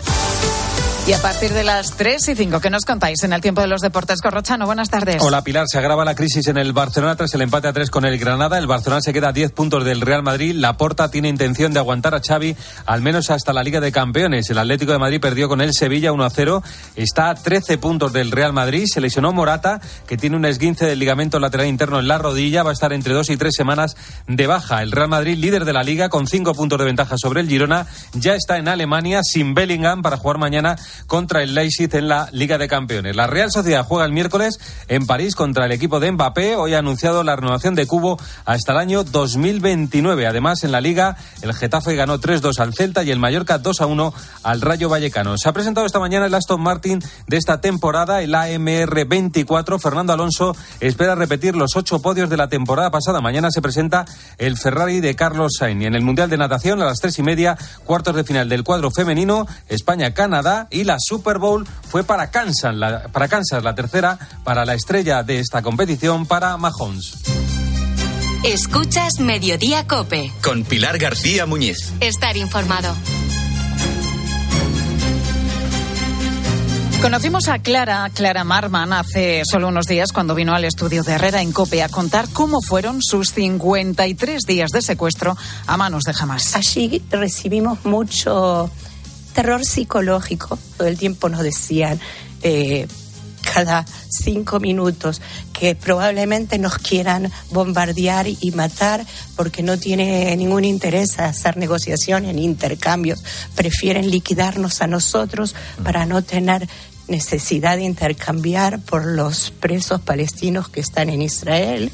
Y a partir de las 3 y 5, ¿qué nos contáis en el tiempo de los deportes? Corrochano, buenas tardes. Hola Pilar, se agrava la crisis en el Barcelona tras el empate a 3 con el Granada. El Barcelona se queda a 10 puntos del Real Madrid. La Porta tiene intención de aguantar a Xavi al menos hasta la Liga de Campeones. El Atlético de Madrid perdió con el Sevilla 1 a 0. Está a 13 puntos del Real Madrid. Se lesionó Morata, que tiene un esguince del ligamento lateral interno en la rodilla. Va a estar entre dos y tres semanas de baja. El Real Madrid, líder de la Liga, con 5 puntos de ventaja sobre el Girona, ya está en Alemania sin Bellingham para jugar mañana contra el Leipzig en la Liga de Campeones. La Real Sociedad juega el miércoles en París contra el equipo de Mbappé. Hoy ha anunciado la renovación de Cubo hasta el año 2029. Además, en la Liga, el Getafe ganó 3-2 al Celta y el Mallorca 2-1 al Rayo Vallecano. Se ha presentado esta mañana el Aston Martin de esta temporada, el AMR 24. Fernando Alonso espera repetir los ocho podios de la temporada pasada. Mañana se presenta el Ferrari de Carlos Sainz. Y en el Mundial de Natación, a las tres y media, cuartos de final del cuadro femenino, España-Canadá y la Super Bowl fue para Kansas, la, para Kansas, la tercera para la estrella de esta competición, para Mahomes. Escuchas Mediodía Cope. Con Pilar García Muñiz. Estar informado. Conocimos a Clara, Clara Marman, hace solo unos días cuando vino al estudio de Herrera en Cope a contar cómo fueron sus 53 días de secuestro a manos de Hamas. Allí recibimos mucho terror psicológico. Todo el tiempo nos decían eh, cada cinco minutos que probablemente nos quieran bombardear y matar porque no tiene ningún interés hacer negociaciones ni intercambios. Prefieren liquidarnos a nosotros para no tener necesidad de intercambiar por los presos palestinos que están en Israel.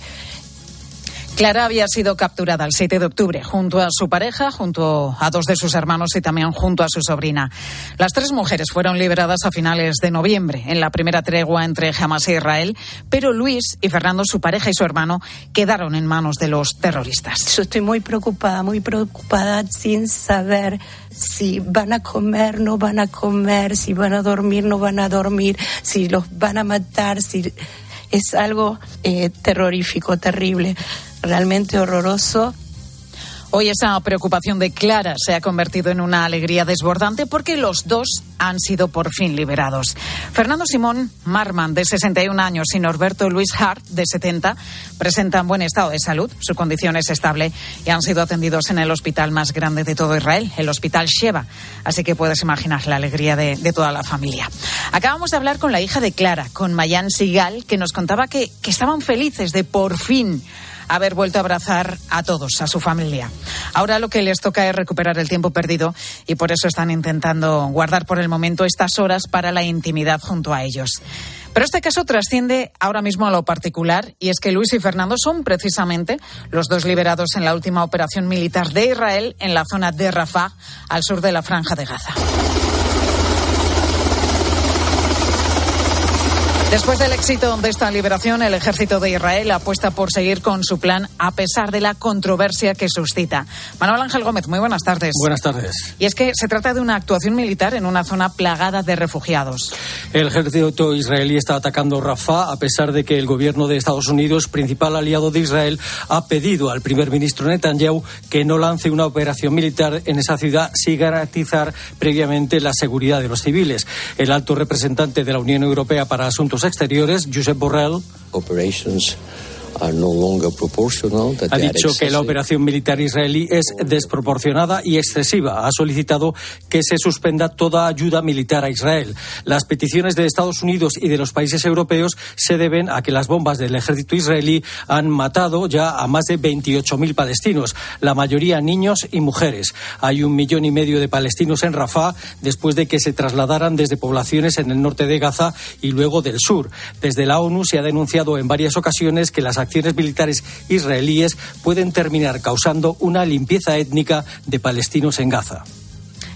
Clara había sido capturada el 7 de octubre junto a su pareja, junto a dos de sus hermanos y también junto a su sobrina. Las tres mujeres fueron liberadas a finales de noviembre en la primera tregua entre Hamas e Israel, pero Luis y Fernando, su pareja y su hermano, quedaron en manos de los terroristas. Yo estoy muy preocupada, muy preocupada sin saber si van a comer, no van a comer, si van a dormir, no van a dormir, si los van a matar, si es algo eh, terrorífico, terrible realmente horroroso. Hoy esa preocupación de Clara se ha convertido en una alegría desbordante porque los dos han sido por fin liberados. Fernando Simón Marman, de 61 años, y Norberto Luis Hart, de 70, presentan buen estado de salud. Su condición es estable y han sido atendidos en el hospital más grande de todo Israel, el Hospital Sheba. Así que puedes imaginar la alegría de, de toda la familia. Acabamos de hablar con la hija de Clara, con Mayan Sigal, que nos contaba que, que estaban felices de por fin haber vuelto a abrazar a todos, a su familia. Ahora lo que les toca es recuperar el tiempo perdido y por eso están intentando guardar por el momento estas horas para la intimidad junto a ellos. Pero este caso trasciende ahora mismo a lo particular y es que Luis y Fernando son precisamente los dos liberados en la última operación militar de Israel en la zona de Rafah, al sur de la franja de Gaza. Después del éxito de esta liberación, el ejército de Israel apuesta por seguir con su plan a pesar de la controversia que suscita. Manuel Ángel Gómez, muy buenas tardes. Buenas tardes. Y es que se trata de una actuación militar en una zona plagada de refugiados. El ejército israelí está atacando Rafah a pesar de que el gobierno de Estados Unidos, principal aliado de Israel, ha pedido al primer ministro Netanyahu que no lance una operación militar en esa ciudad sin garantizar previamente la seguridad de los civiles. El alto representante de la Unión Europea para Asuntos Exteriores, Josep Borrell. Operations Ha dicho que la operación militar israelí es desproporcionada y excesiva. Ha solicitado que se suspenda toda ayuda militar a Israel. Las peticiones de Estados Unidos y de los países europeos se deben a que las bombas del ejército israelí han matado ya a más de 28.000 palestinos, la mayoría niños y mujeres. Hay un millón y medio de palestinos en Rafah después de que se trasladaran desde poblaciones en el norte de Gaza y luego del sur. Desde la ONU se ha denunciado en varias ocasiones que las acciones militares israelíes pueden terminar causando una limpieza étnica de palestinos en Gaza.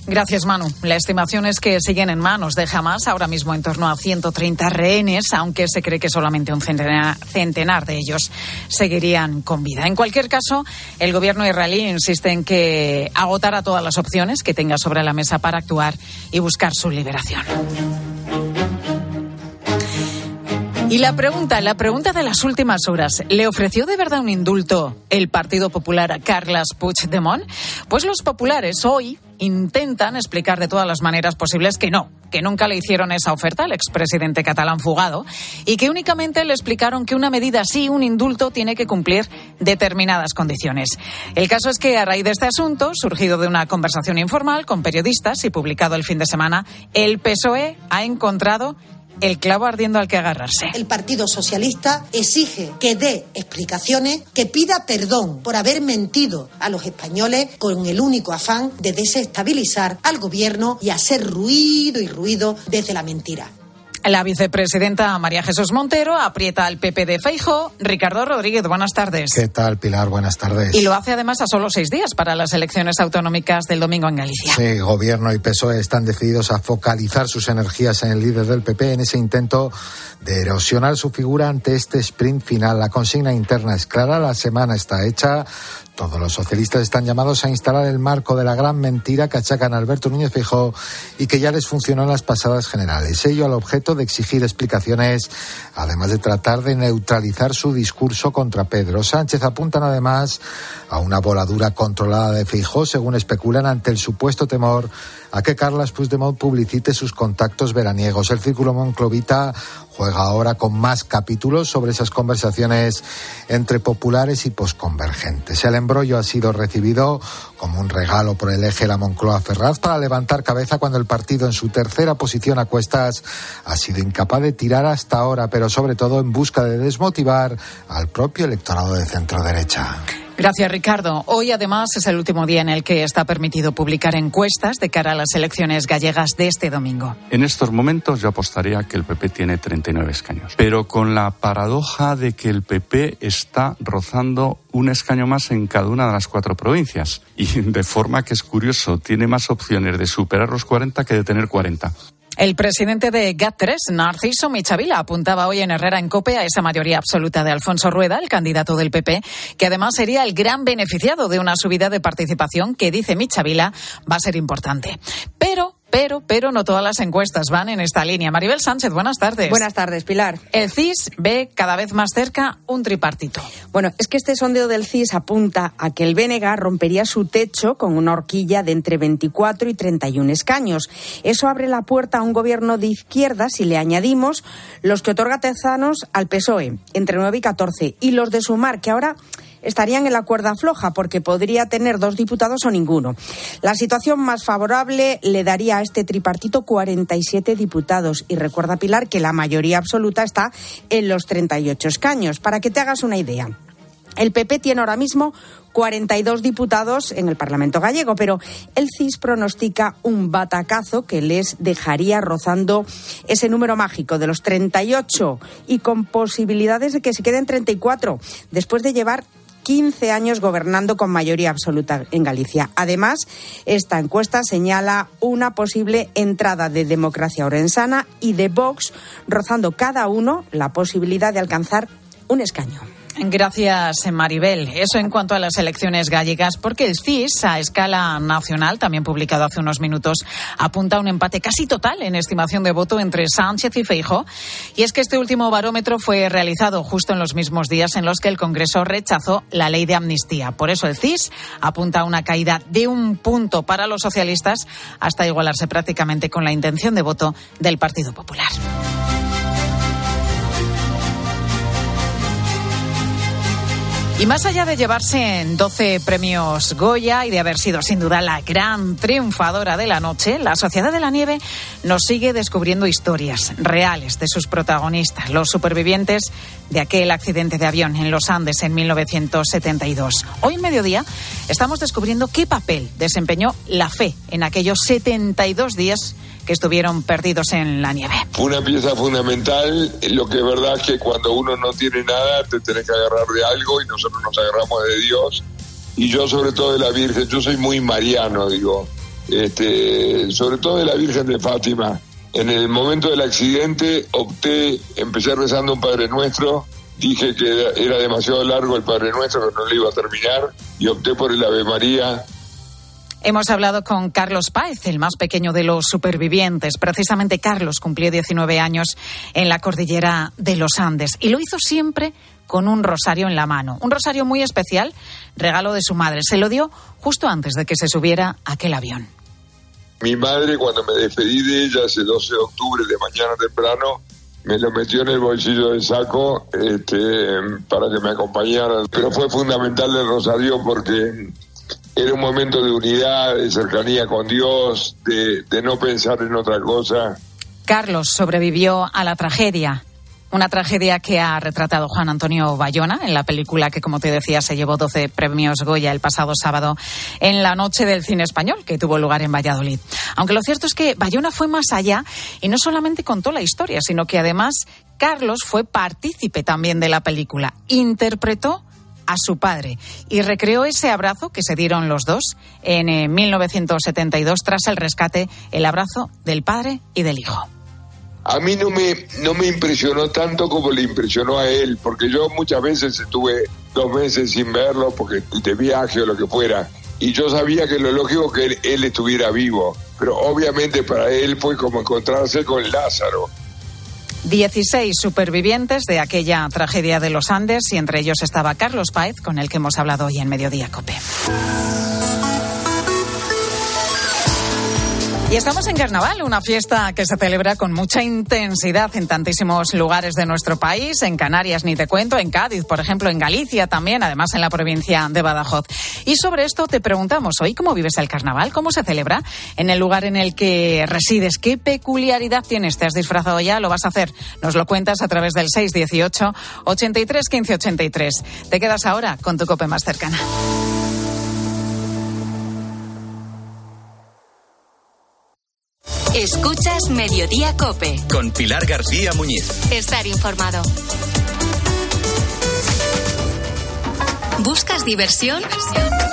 Gracias, Manu. La estimación es que siguen en manos de Hamas ahora mismo en torno a 130 rehenes, aunque se cree que solamente un centenar, de ellos seguirían con vida. En cualquier caso, el gobierno israelí insiste en que agotara todas las opciones que tenga sobre la mesa para actuar y buscar su liberación. Y la pregunta, la pregunta de las últimas horas, ¿le ofreció de verdad un indulto el Partido Popular a Carles Puigdemont? Pues los populares hoy intentan explicar de todas las maneras posibles que no, que nunca le hicieron esa oferta al expresidente catalán fugado y que únicamente le explicaron que una medida así, un indulto, tiene que cumplir determinadas condiciones. El caso es que a raíz de este asunto, surgido de una conversación informal con periodistas y publicado el fin de semana, el PSOE ha encontrado el clavo ardiendo al que agarrarse. El Partido Socialista exige que dé explicaciones, que pida perdón por haber mentido a los españoles con el único afán de desestabilizar al gobierno y hacer ruido y ruido desde la mentira. La vicepresidenta María Jesús Montero aprieta al PP de Feijo. Ricardo Rodríguez, buenas tardes. ¿Qué tal, Pilar? Buenas tardes. Y lo hace además a solo seis días para las elecciones autonómicas del domingo en Galicia. Sí, Gobierno y PSOE están decididos a focalizar sus energías en el líder del PP en ese intento de erosionar su figura ante este sprint final. La consigna interna es clara, la semana está hecha. Todos los socialistas están llamados a instalar el marco de la gran mentira que achacan a Alberto Núñez Feijóo y que ya les funcionó en las pasadas generales. Ello al objeto de exigir explicaciones, además de tratar de neutralizar su discurso contra Pedro Sánchez. Apuntan además a una voladura controlada de Feijóo, según especulan ante el supuesto temor a que Carlas Puigdemont publicite sus contactos veraniegos. El Círculo Monclovita juega ahora con más capítulos sobre esas conversaciones entre populares y posconvergentes. El embrollo ha sido recibido como un regalo por el eje La Moncloa Ferraz para levantar cabeza cuando el partido en su tercera posición a cuestas ha sido incapaz de tirar hasta ahora, pero sobre todo en busca de desmotivar al propio electorado de centro derecha. Gracias, Ricardo. Hoy, además, es el último día en el que está permitido publicar encuestas de cara a las elecciones gallegas de este domingo. En estos momentos yo apostaría que el PP tiene 39 escaños, pero con la paradoja de que el PP está rozando un escaño más en cada una de las cuatro provincias. Y de forma que es curioso, tiene más opciones de superar los 40 que de tener 40. El presidente de GAT3, Narciso Michavila, apuntaba hoy en Herrera en COPE a esa mayoría absoluta de Alfonso Rueda, el candidato del PP, que además sería el gran beneficiado de una subida de participación que, dice Michavila, va a ser importante. Pero pero, pero no todas las encuestas van en esta línea. Maribel Sánchez, buenas tardes. Buenas tardes, Pilar. El CIS ve cada vez más cerca un tripartito. Bueno, es que este sondeo del CIS apunta a que el BNG rompería su techo con una horquilla de entre 24 y 31 escaños. Eso abre la puerta a un gobierno de izquierda si le añadimos los que otorga Tezanos al PSOE, entre 9 y 14, y los de Sumar, que ahora estarían en la cuerda floja porque podría tener dos diputados o ninguno. La situación más favorable le daría a este tripartito 47 diputados y recuerda Pilar que la mayoría absoluta está en los 38 escaños. Para que te hagas una idea. El PP tiene ahora mismo 42 diputados en el Parlamento gallego, pero el CIS pronostica un batacazo que les dejaría rozando ese número mágico de los 38 y con posibilidades de que se queden 34 después de llevar 15 años gobernando con mayoría absoluta en Galicia. Además, esta encuesta señala una posible entrada de democracia orensana y de Vox, rozando cada uno la posibilidad de alcanzar un escaño. Gracias, Maribel. Eso en cuanto a las elecciones gallegas, porque el CIS, a escala nacional, también publicado hace unos minutos, apunta a un empate casi total en estimación de voto entre Sánchez y Feijo. Y es que este último barómetro fue realizado justo en los mismos días en los que el Congreso rechazó la ley de amnistía. Por eso el CIS apunta a una caída de un punto para los socialistas hasta igualarse prácticamente con la intención de voto del Partido Popular. Y más allá de llevarse en 12 premios Goya y de haber sido sin duda la gran triunfadora de la noche, la Sociedad de la Nieve nos sigue descubriendo historias reales de sus protagonistas, los supervivientes de aquel accidente de avión en los Andes en 1972. Hoy en mediodía estamos descubriendo qué papel desempeñó la fe en aquellos 72 días que estuvieron perdidos en la nieve. Una pieza fundamental. Lo que es verdad es que cuando uno no tiene nada, te tenés que agarrar de algo y nosotros nos agarramos de Dios. Y yo sobre todo de la Virgen, yo soy muy mariano, digo, este, sobre todo de la Virgen de Fátima. En el momento del accidente opté, empecé rezando un Padre Nuestro, dije que era demasiado largo el Padre Nuestro, que no lo iba a terminar, y opté por el Ave María, Hemos hablado con Carlos Páez, el más pequeño de los supervivientes. Precisamente Carlos cumplió 19 años en la cordillera de los Andes y lo hizo siempre con un rosario en la mano. Un rosario muy especial, regalo de su madre. Se lo dio justo antes de que se subiera aquel avión. Mi madre, cuando me despedí de ella ese 12 de octubre de mañana temprano, me lo metió en el bolsillo del saco este, para que me acompañara. Pero fue fundamental el rosario porque era un momento de unidad, de cercanía con Dios, de, no pensar en otra cosa. Carlos sobrevivió a la tragedia. Una tragedia que ha retratado Juan Antonio Bayona en la película que, como te decía, se llevó 12 premios Goya el pasado sábado en la noche del cine español que tuvo lugar en Valladolid. Aunque lo cierto es que Bayona fue más allá y no solamente contó la historia, sino que además Carlos fue partícipe también de la película. Interpretó a su padre y recreó ese abrazo que se dieron los dos en 1972 eh, tras el rescate, el abrazo del padre y del hijo. A mí no me, no me impresionó tanto como le impresionó a él, porque yo muchas veces estuve dos meses sin verlo, porque de viaje o lo que fuera, y yo sabía que lo lógico que él, él estuviera vivo, pero obviamente para él fue como encontrarse con Lázaro 16 supervivientes de aquella tragedia de los Andes y entre ellos estaba Carlos Páez, con el que hemos hablado hoy en Mediodía Cope. Y estamos en Carnaval, una fiesta que se celebra con mucha intensidad en tantísimos lugares de nuestro país, en Canarias ni te cuento, en Cádiz, por ejemplo, en Galicia también, además en la provincia de Badajoz. Y sobre esto te preguntamos hoy, ¿cómo vives el Carnaval? ¿Cómo se celebra en el lugar en el que resides? ¿Qué peculiaridad tienes? ¿Te has disfrazado ya? ¿Lo vas a hacer? Nos lo cuentas a través del 618 83 15 83. Te quedas ahora con tu cope más cercana. Escuchas Mediodía Cope. Con Pilar García Muñiz. Estar informado. ¿Buscas diversión?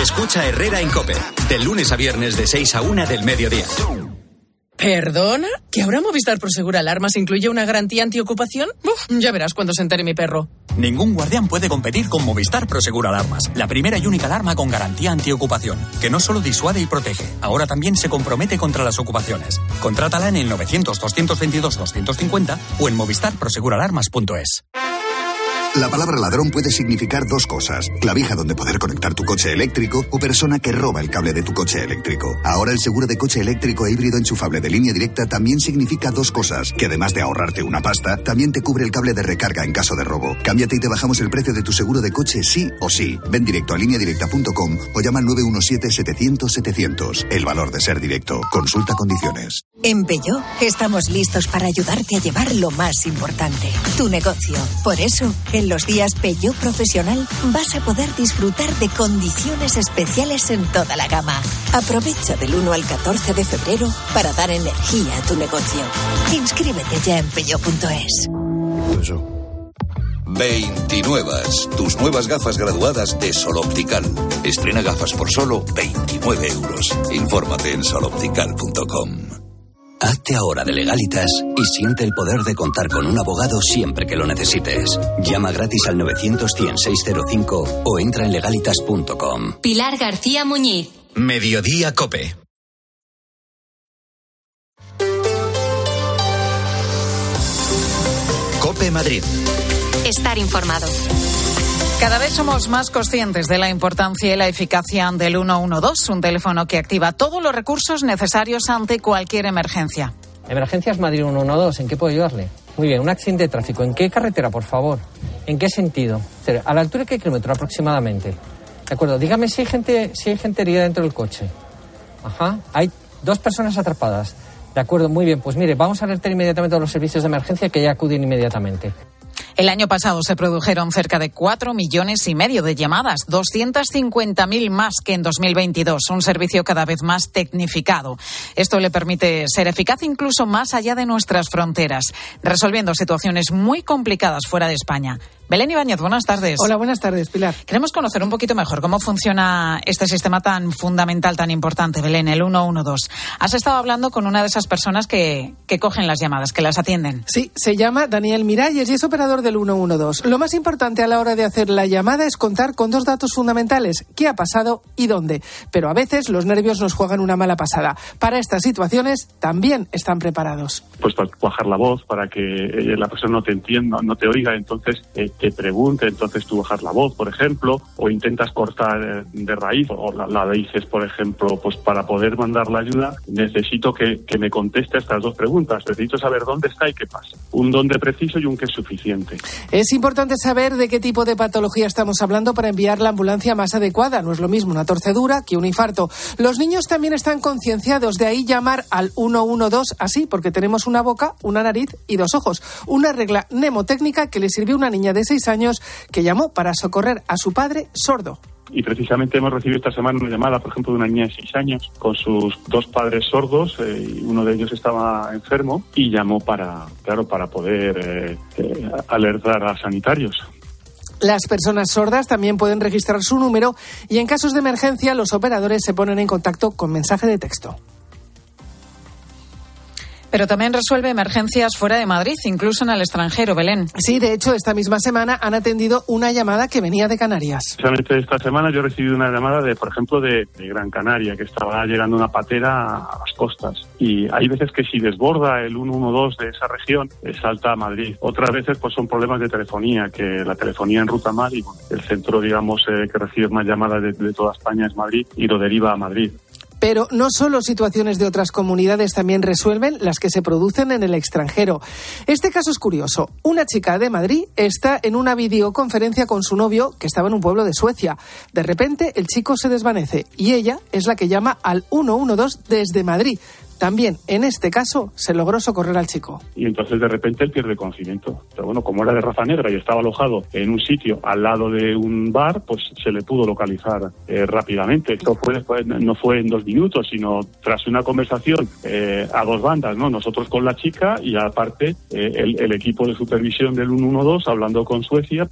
Escucha Herrera en Cope, de lunes a viernes de 6 a 1 del mediodía. ¿Perdona? ¿Que ahora Movistar Prosegur Alarmas incluye una garantía antiocupación? Uf, ya verás cuando se entere mi perro. Ningún guardián puede competir con Movistar Prosegur Alarmas, la primera y única alarma con garantía antiocupación, que no solo disuade y protege, ahora también se compromete contra las ocupaciones. Contrátala en el 900-222-250 o en movistarproseguralarmas.es. La palabra ladrón puede significar dos cosas. Clavija donde poder conectar tu coche eléctrico o persona que roba el cable de tu coche eléctrico. Ahora el seguro de coche eléctrico e híbrido enchufable de línea directa también significa dos cosas. Que además de ahorrarte una pasta, también te cubre el cable de recarga en caso de robo. Cámbiate y te bajamos el precio de tu seguro de coche sí o sí. Ven directo a lineadirecta.com o llama al 917-700-700. El valor de ser directo. Consulta condiciones. En Peugeot estamos listos para ayudarte a llevar lo más importante, tu negocio. Por eso, en los días Peugeot Profesional vas a poder disfrutar de condiciones especiales en toda la gama. Aprovecha del 1 al 14 de febrero para dar energía a tu negocio. Inscríbete ya en peugeot.es. 29. Tus nuevas gafas graduadas de Sol Optical. Estrena gafas por solo 29 euros. Infórmate en soloptical.com. Hazte ahora de legalitas y siente el poder de contar con un abogado siempre que lo necesites. Llama gratis al 900 605 o entra en legalitas.com. Pilar García Muñiz. Mediodía Cope. Cope Madrid. Estar informado. Cada vez somos más conscientes de la importancia y la eficacia del 112, un teléfono que activa todos los recursos necesarios ante cualquier emergencia. Emergencias Madrid 112, ¿en qué puedo ayudarle? Muy bien, un accidente de tráfico. ¿En qué carretera, por favor? ¿En qué sentido? ¿A la altura de qué kilómetro aproximadamente? De acuerdo, dígame si hay gente, si hay gente herida dentro del coche. Ajá, hay dos personas atrapadas. De acuerdo, muy bien. Pues mire, vamos a alertar inmediatamente a los servicios de emergencia que ya acuden inmediatamente. El año pasado se produjeron cerca de 4 millones y medio de llamadas, 250.000 más que en 2022, un servicio cada vez más tecnificado. Esto le permite ser eficaz incluso más allá de nuestras fronteras, resolviendo situaciones muy complicadas fuera de España. Belén Ibáñez, buenas tardes. Hola, buenas tardes, Pilar. Queremos conocer un poquito mejor cómo funciona este sistema tan fundamental, tan importante, Belén, el 112. Has estado hablando con una de esas personas que, que cogen las llamadas, que las atienden. Sí, se llama Daniel Miralles y es operador del 112. Lo más importante a la hora de hacer la llamada es contar con dos datos fundamentales, qué ha pasado y dónde. Pero a veces los nervios nos juegan una mala pasada. Para estas situaciones también están preparados. Pues para cuajar la voz, para que eh, la persona no te entienda, no te oiga, entonces eh, te pregunte, entonces tú bajas la voz, por ejemplo, o intentas cortar eh, de raíz, o la, dices, por ejemplo, pues para poder mandar la ayuda necesito que, que, me conteste estas dos preguntas. Necesito saber dónde está y qué pasa. Un dónde preciso y un qué suficiente. Es importante saber de qué tipo de patología estamos hablando para enviar la ambulancia más adecuada. No es lo mismo una torcedura que un infarto. Los niños también están concienciados, de ahí llamar al 112 así, porque tenemos una boca, una nariz y dos ojos. Una regla mnemotécnica que le sirvió a una niña de seis años que llamó para socorrer a su padre sordo. Y precisamente hemos recibido esta semana una llamada, por ejemplo, de una niña de seis años con sus dos padres sordos. Eh, y uno de ellos estaba enfermo y llamó para, claro, para poder eh, eh, alertar a sanitarios. Las personas sordas también pueden registrar su número y en casos de emergencia los operadores se ponen en contacto con mensaje de texto. Pero también resuelve emergencias fuera de Madrid, incluso en el extranjero, Belén. Sí, de hecho, esta misma semana han atendido una llamada que venía de Canarias. Precisamente esta semana yo he recibido una llamada de, por ejemplo, de, de, Gran Canaria, que estaba llegando una patera a las costas. Y hay veces que si desborda el 112 de esa región, salta a Madrid. Otras veces pues son problemas de telefonía, que la telefonía en ruta mar y bueno, el centro, digamos, eh, que recibe más llamadas de, de toda España es Madrid y lo deriva a Madrid. Pero no solo situaciones de otras comunidades también resuelven las que se producen en el extranjero. Este caso es curioso. Una chica de Madrid está en una videoconferencia con su novio que estaba en un pueblo de Suecia. De repente el chico se desvanece y ella es la que llama al 112 desde Madrid. También, en este caso, se logró socorrer al chico. Y entonces de repente él pierde conocimiento. Pero bueno, como era de raza negra y estaba alojado en un sitio al lado de un bar, pues se le pudo localizar eh, rápidamente. Esto fue después, no fue en dos minutos, sino tras una conversación eh, a dos bandas, ¿no? Nosotros con la chica y aparte eh, el, el equipo de supervisión del 112 hablando con Suecia.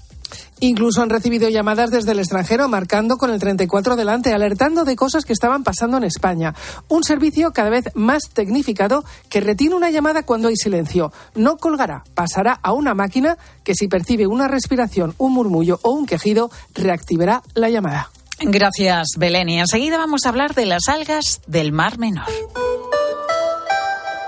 Incluso han recibido llamadas desde el extranjero marcando con el 34 delante, alertando de cosas que estaban pasando en España. Un servicio cada vez más tecnificado que retiene una llamada cuando hay silencio. No colgará, pasará a una máquina que si percibe una respiración, un murmullo o un quejido, reactivará la llamada. Gracias, Belén. Y enseguida vamos a hablar de las algas del Mar Menor.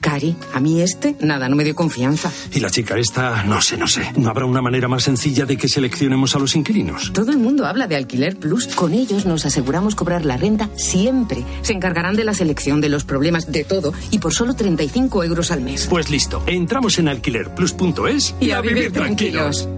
Cari, a mí este, nada, no me dio confianza. Y la chica esta, no sé, no sé. ¿No habrá una manera más sencilla de que seleccionemos a los inquilinos? Todo el mundo habla de Alquiler Plus. Con ellos nos aseguramos cobrar la renta siempre. Se encargarán de la selección, de los problemas, de todo. Y por solo 35 euros al mes. Pues listo. Entramos en alquilerplus.es y, y, a, vivir, vivir tranquilos. tranquilos.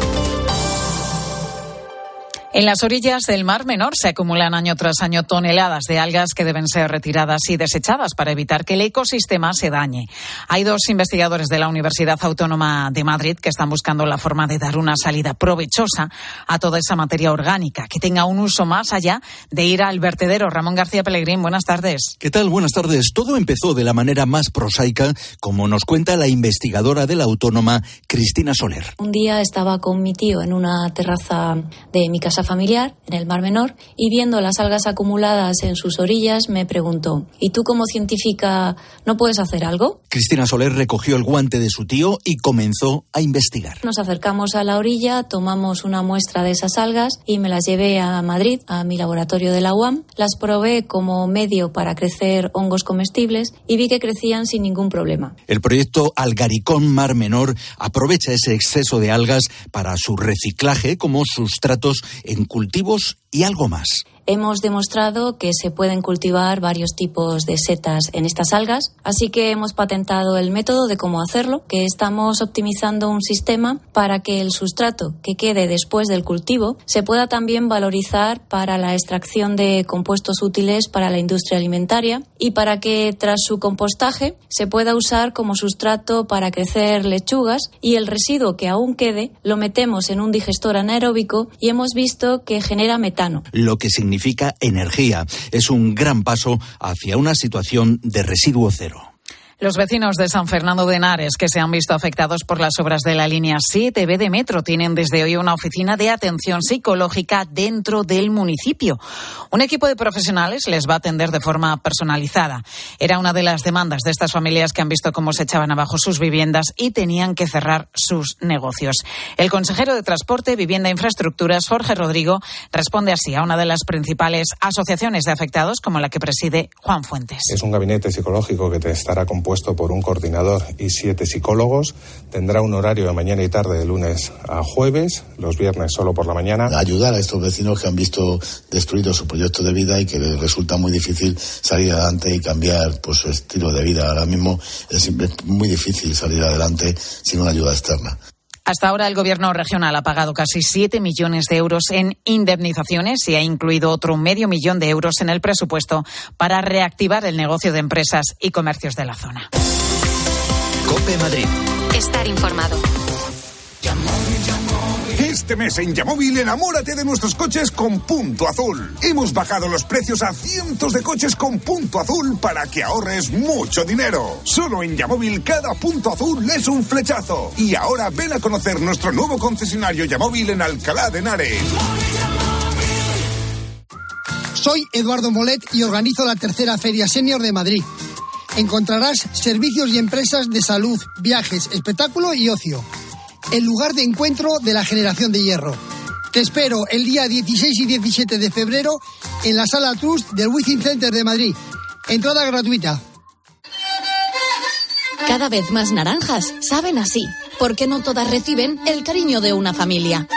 En las orillas del Mar Menor se acumulan año tras año toneladas de algas que deben ser retiradas y desechadas para evitar que el ecosistema se dañe. Hay dos investigadores de la Universidad Autónoma de Madrid que están buscando la forma de dar una salida provechosa a toda esa materia orgánica, que tenga un uso más allá de ir al vertedero. Ramón García Pellegrín, buenas tardes. ¿Qué tal? Buenas tardes. Todo empezó de la manera más prosaica, como nos cuenta la investigadora de la Autónoma, Cristina Soler. Un día estaba con mi tío en una terraza de mi casa familiar en el Mar Menor y viendo las algas acumuladas en sus orillas me preguntó, ¿y tú como científica no puedes hacer algo? Cristina Soler recogió el guante de su tío y comenzó a investigar. Nos acercamos a la orilla, tomamos una muestra de esas algas y me las llevé a Madrid, a mi laboratorio de la UAM. Las probé como medio para crecer hongos comestibles y vi que crecían sin ningún problema. El proyecto Algaricón Mar Menor aprovecha ese exceso de algas para su reciclaje como sustratos en cultivos y algo más. Hemos demostrado que se pueden cultivar varios tipos de setas en estas algas, así que hemos patentado el método de cómo hacerlo, que estamos optimizando un sistema para que el sustrato que quede después del cultivo se pueda también valorizar para la extracción de compuestos útiles para la industria alimentaria y para que tras su compostaje se pueda usar como sustrato para crecer lechugas y el residuo que aún quede lo metemos en un digestor anaeróbico y hemos visto que genera metano. Lo que significa energía. Es un gran paso hacia una situación de residuo cero. Los vecinos de San Fernando de Henares, que se han visto afectados por las obras de la línea 7B de Metro, tienen desde hoy una oficina de atención psicológica dentro del municipio. Un equipo de profesionales les va a atender de forma personalizada. Era una de las demandas de estas familias que han visto cómo se echaban abajo sus viviendas y tenían que cerrar sus negocios. El consejero de Transporte, Vivienda e Infraestructuras, Jorge Rodrigo, responde así a una de las principales asociaciones de afectados, como la que preside Juan Fuentes. Es un gabinete psicológico que te estará compuesto compuesto por un coordinador y siete psicólogos. Tendrá un horario de mañana y tarde de lunes a jueves, los viernes solo por la mañana. Ayudar a estos vecinos que han visto destruido su proyecto de vida y que les resulta muy difícil salir adelante y cambiar pues, su estilo de vida. Ahora mismo es muy difícil salir adelante sin una ayuda externa. Hasta ahora el gobierno regional ha pagado casi 7 millones de euros en indemnizaciones y ha incluido otro medio millón de euros en el presupuesto para reactivar el negocio de empresas y comercios de la zona. Cope Madrid. Estar informado. Este mes en Yamóvil enamórate de nuestros coches con punto azul. Hemos bajado los precios a cientos de coches con punto azul para que ahorres mucho dinero. Solo en Yamóvil cada punto azul es un flechazo. Y ahora ven a conocer nuestro nuevo concesionario Yamóvil en Alcalá de Henares. Soy Eduardo Molet y organizo la tercera Feria Senior de Madrid. Encontrarás servicios y empresas de salud, viajes, espectáculo y ocio el lugar de encuentro de la generación de hierro. Te espero el día 16 y 17 de febrero en la Sala Trust del Wizzing Center de Madrid. Entrada gratuita. Cada vez más naranjas saben así, porque no todas reciben el cariño de una familia.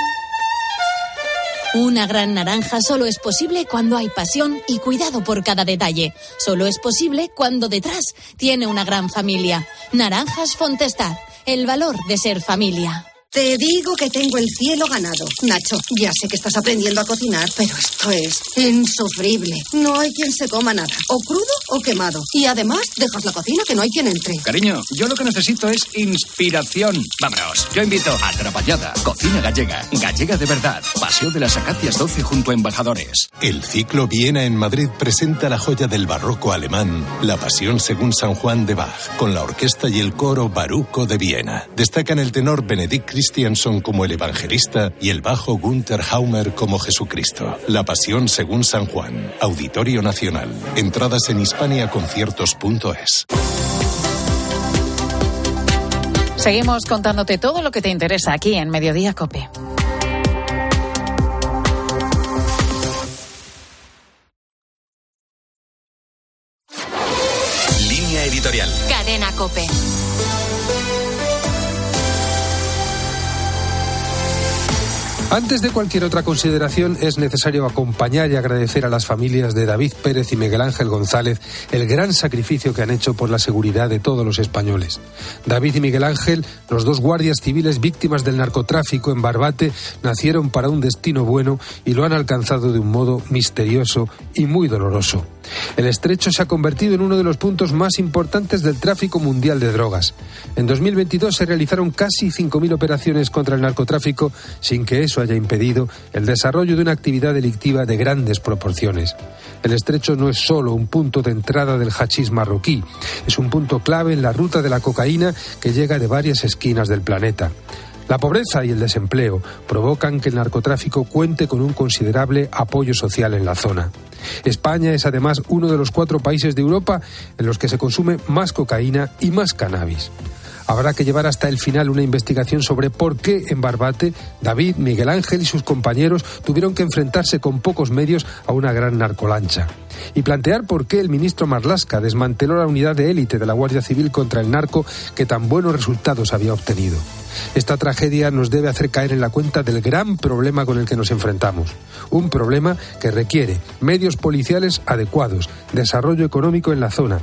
Una gran naranja solo es posible cuando hay pasión y cuidado por cada detalle. Solo es posible cuando detrás tiene una gran familia. Naranjas Fontestad el valor de ser familia. Te digo que tengo el cielo ganado. Nacho, ya sé que estás aprendiendo a cocinar, pero esto es insufrible. No hay quien se coma nada, o crudo o quemado. Y además, dejas la cocina que no hay quien entre. Cariño, yo lo que necesito es inspiración. Vámonos, yo invito a Trapallada, cocina gallega, gallega de verdad, Paseo de las Acacias 12 junto a Embajadores. El ciclo Viena en Madrid presenta la joya del barroco alemán, La Pasión según San Juan de Bach, con la orquesta y el coro Baruco de Viena. Destacan el tenor Benedict Christianson como el evangelista y el bajo Gunther Haumer como Jesucristo. La Pasión según San Juan. Auditorio Nacional. Entradas en hispaniaconciertos.es. Seguimos contándote todo lo que te interesa aquí en Mediodía Cope. Línea editorial. Cadena Cope. Antes de cualquier otra consideración, es necesario acompañar y agradecer a las familias de David Pérez y Miguel Ángel González el gran sacrificio que han hecho por la seguridad de todos los españoles. David y Miguel Ángel, los dos guardias civiles víctimas del narcotráfico en Barbate, nacieron para un destino bueno y lo han alcanzado de un modo misterioso y muy doloroso. El estrecho se ha convertido en uno de los puntos más importantes del tráfico mundial de drogas. En 2022 se realizaron casi 5.000 operaciones contra el narcotráfico sin que eso haya impedido el desarrollo de una actividad delictiva de grandes proporciones. El estrecho no es solo un punto de entrada del hachís marroquí, es un punto clave en la ruta de la cocaína que llega de varias esquinas del planeta. La pobreza y el desempleo provocan que el narcotráfico cuente con un considerable apoyo social en la zona. España es además uno de los cuatro países de Europa en los que se consume más cocaína y más cannabis. Habrá que llevar hasta el final una investigación sobre por qué en Barbate David, Miguel Ángel y sus compañeros tuvieron que enfrentarse con pocos medios a una gran narcolancha. Y plantear por qué el ministro Marlasca desmanteló la unidad de élite de la Guardia Civil contra el narco que tan buenos resultados había obtenido. Esta tragedia nos debe hacer caer en la cuenta del gran problema con el que nos enfrentamos. Un problema que requiere medios policiales adecuados, desarrollo económico en la zona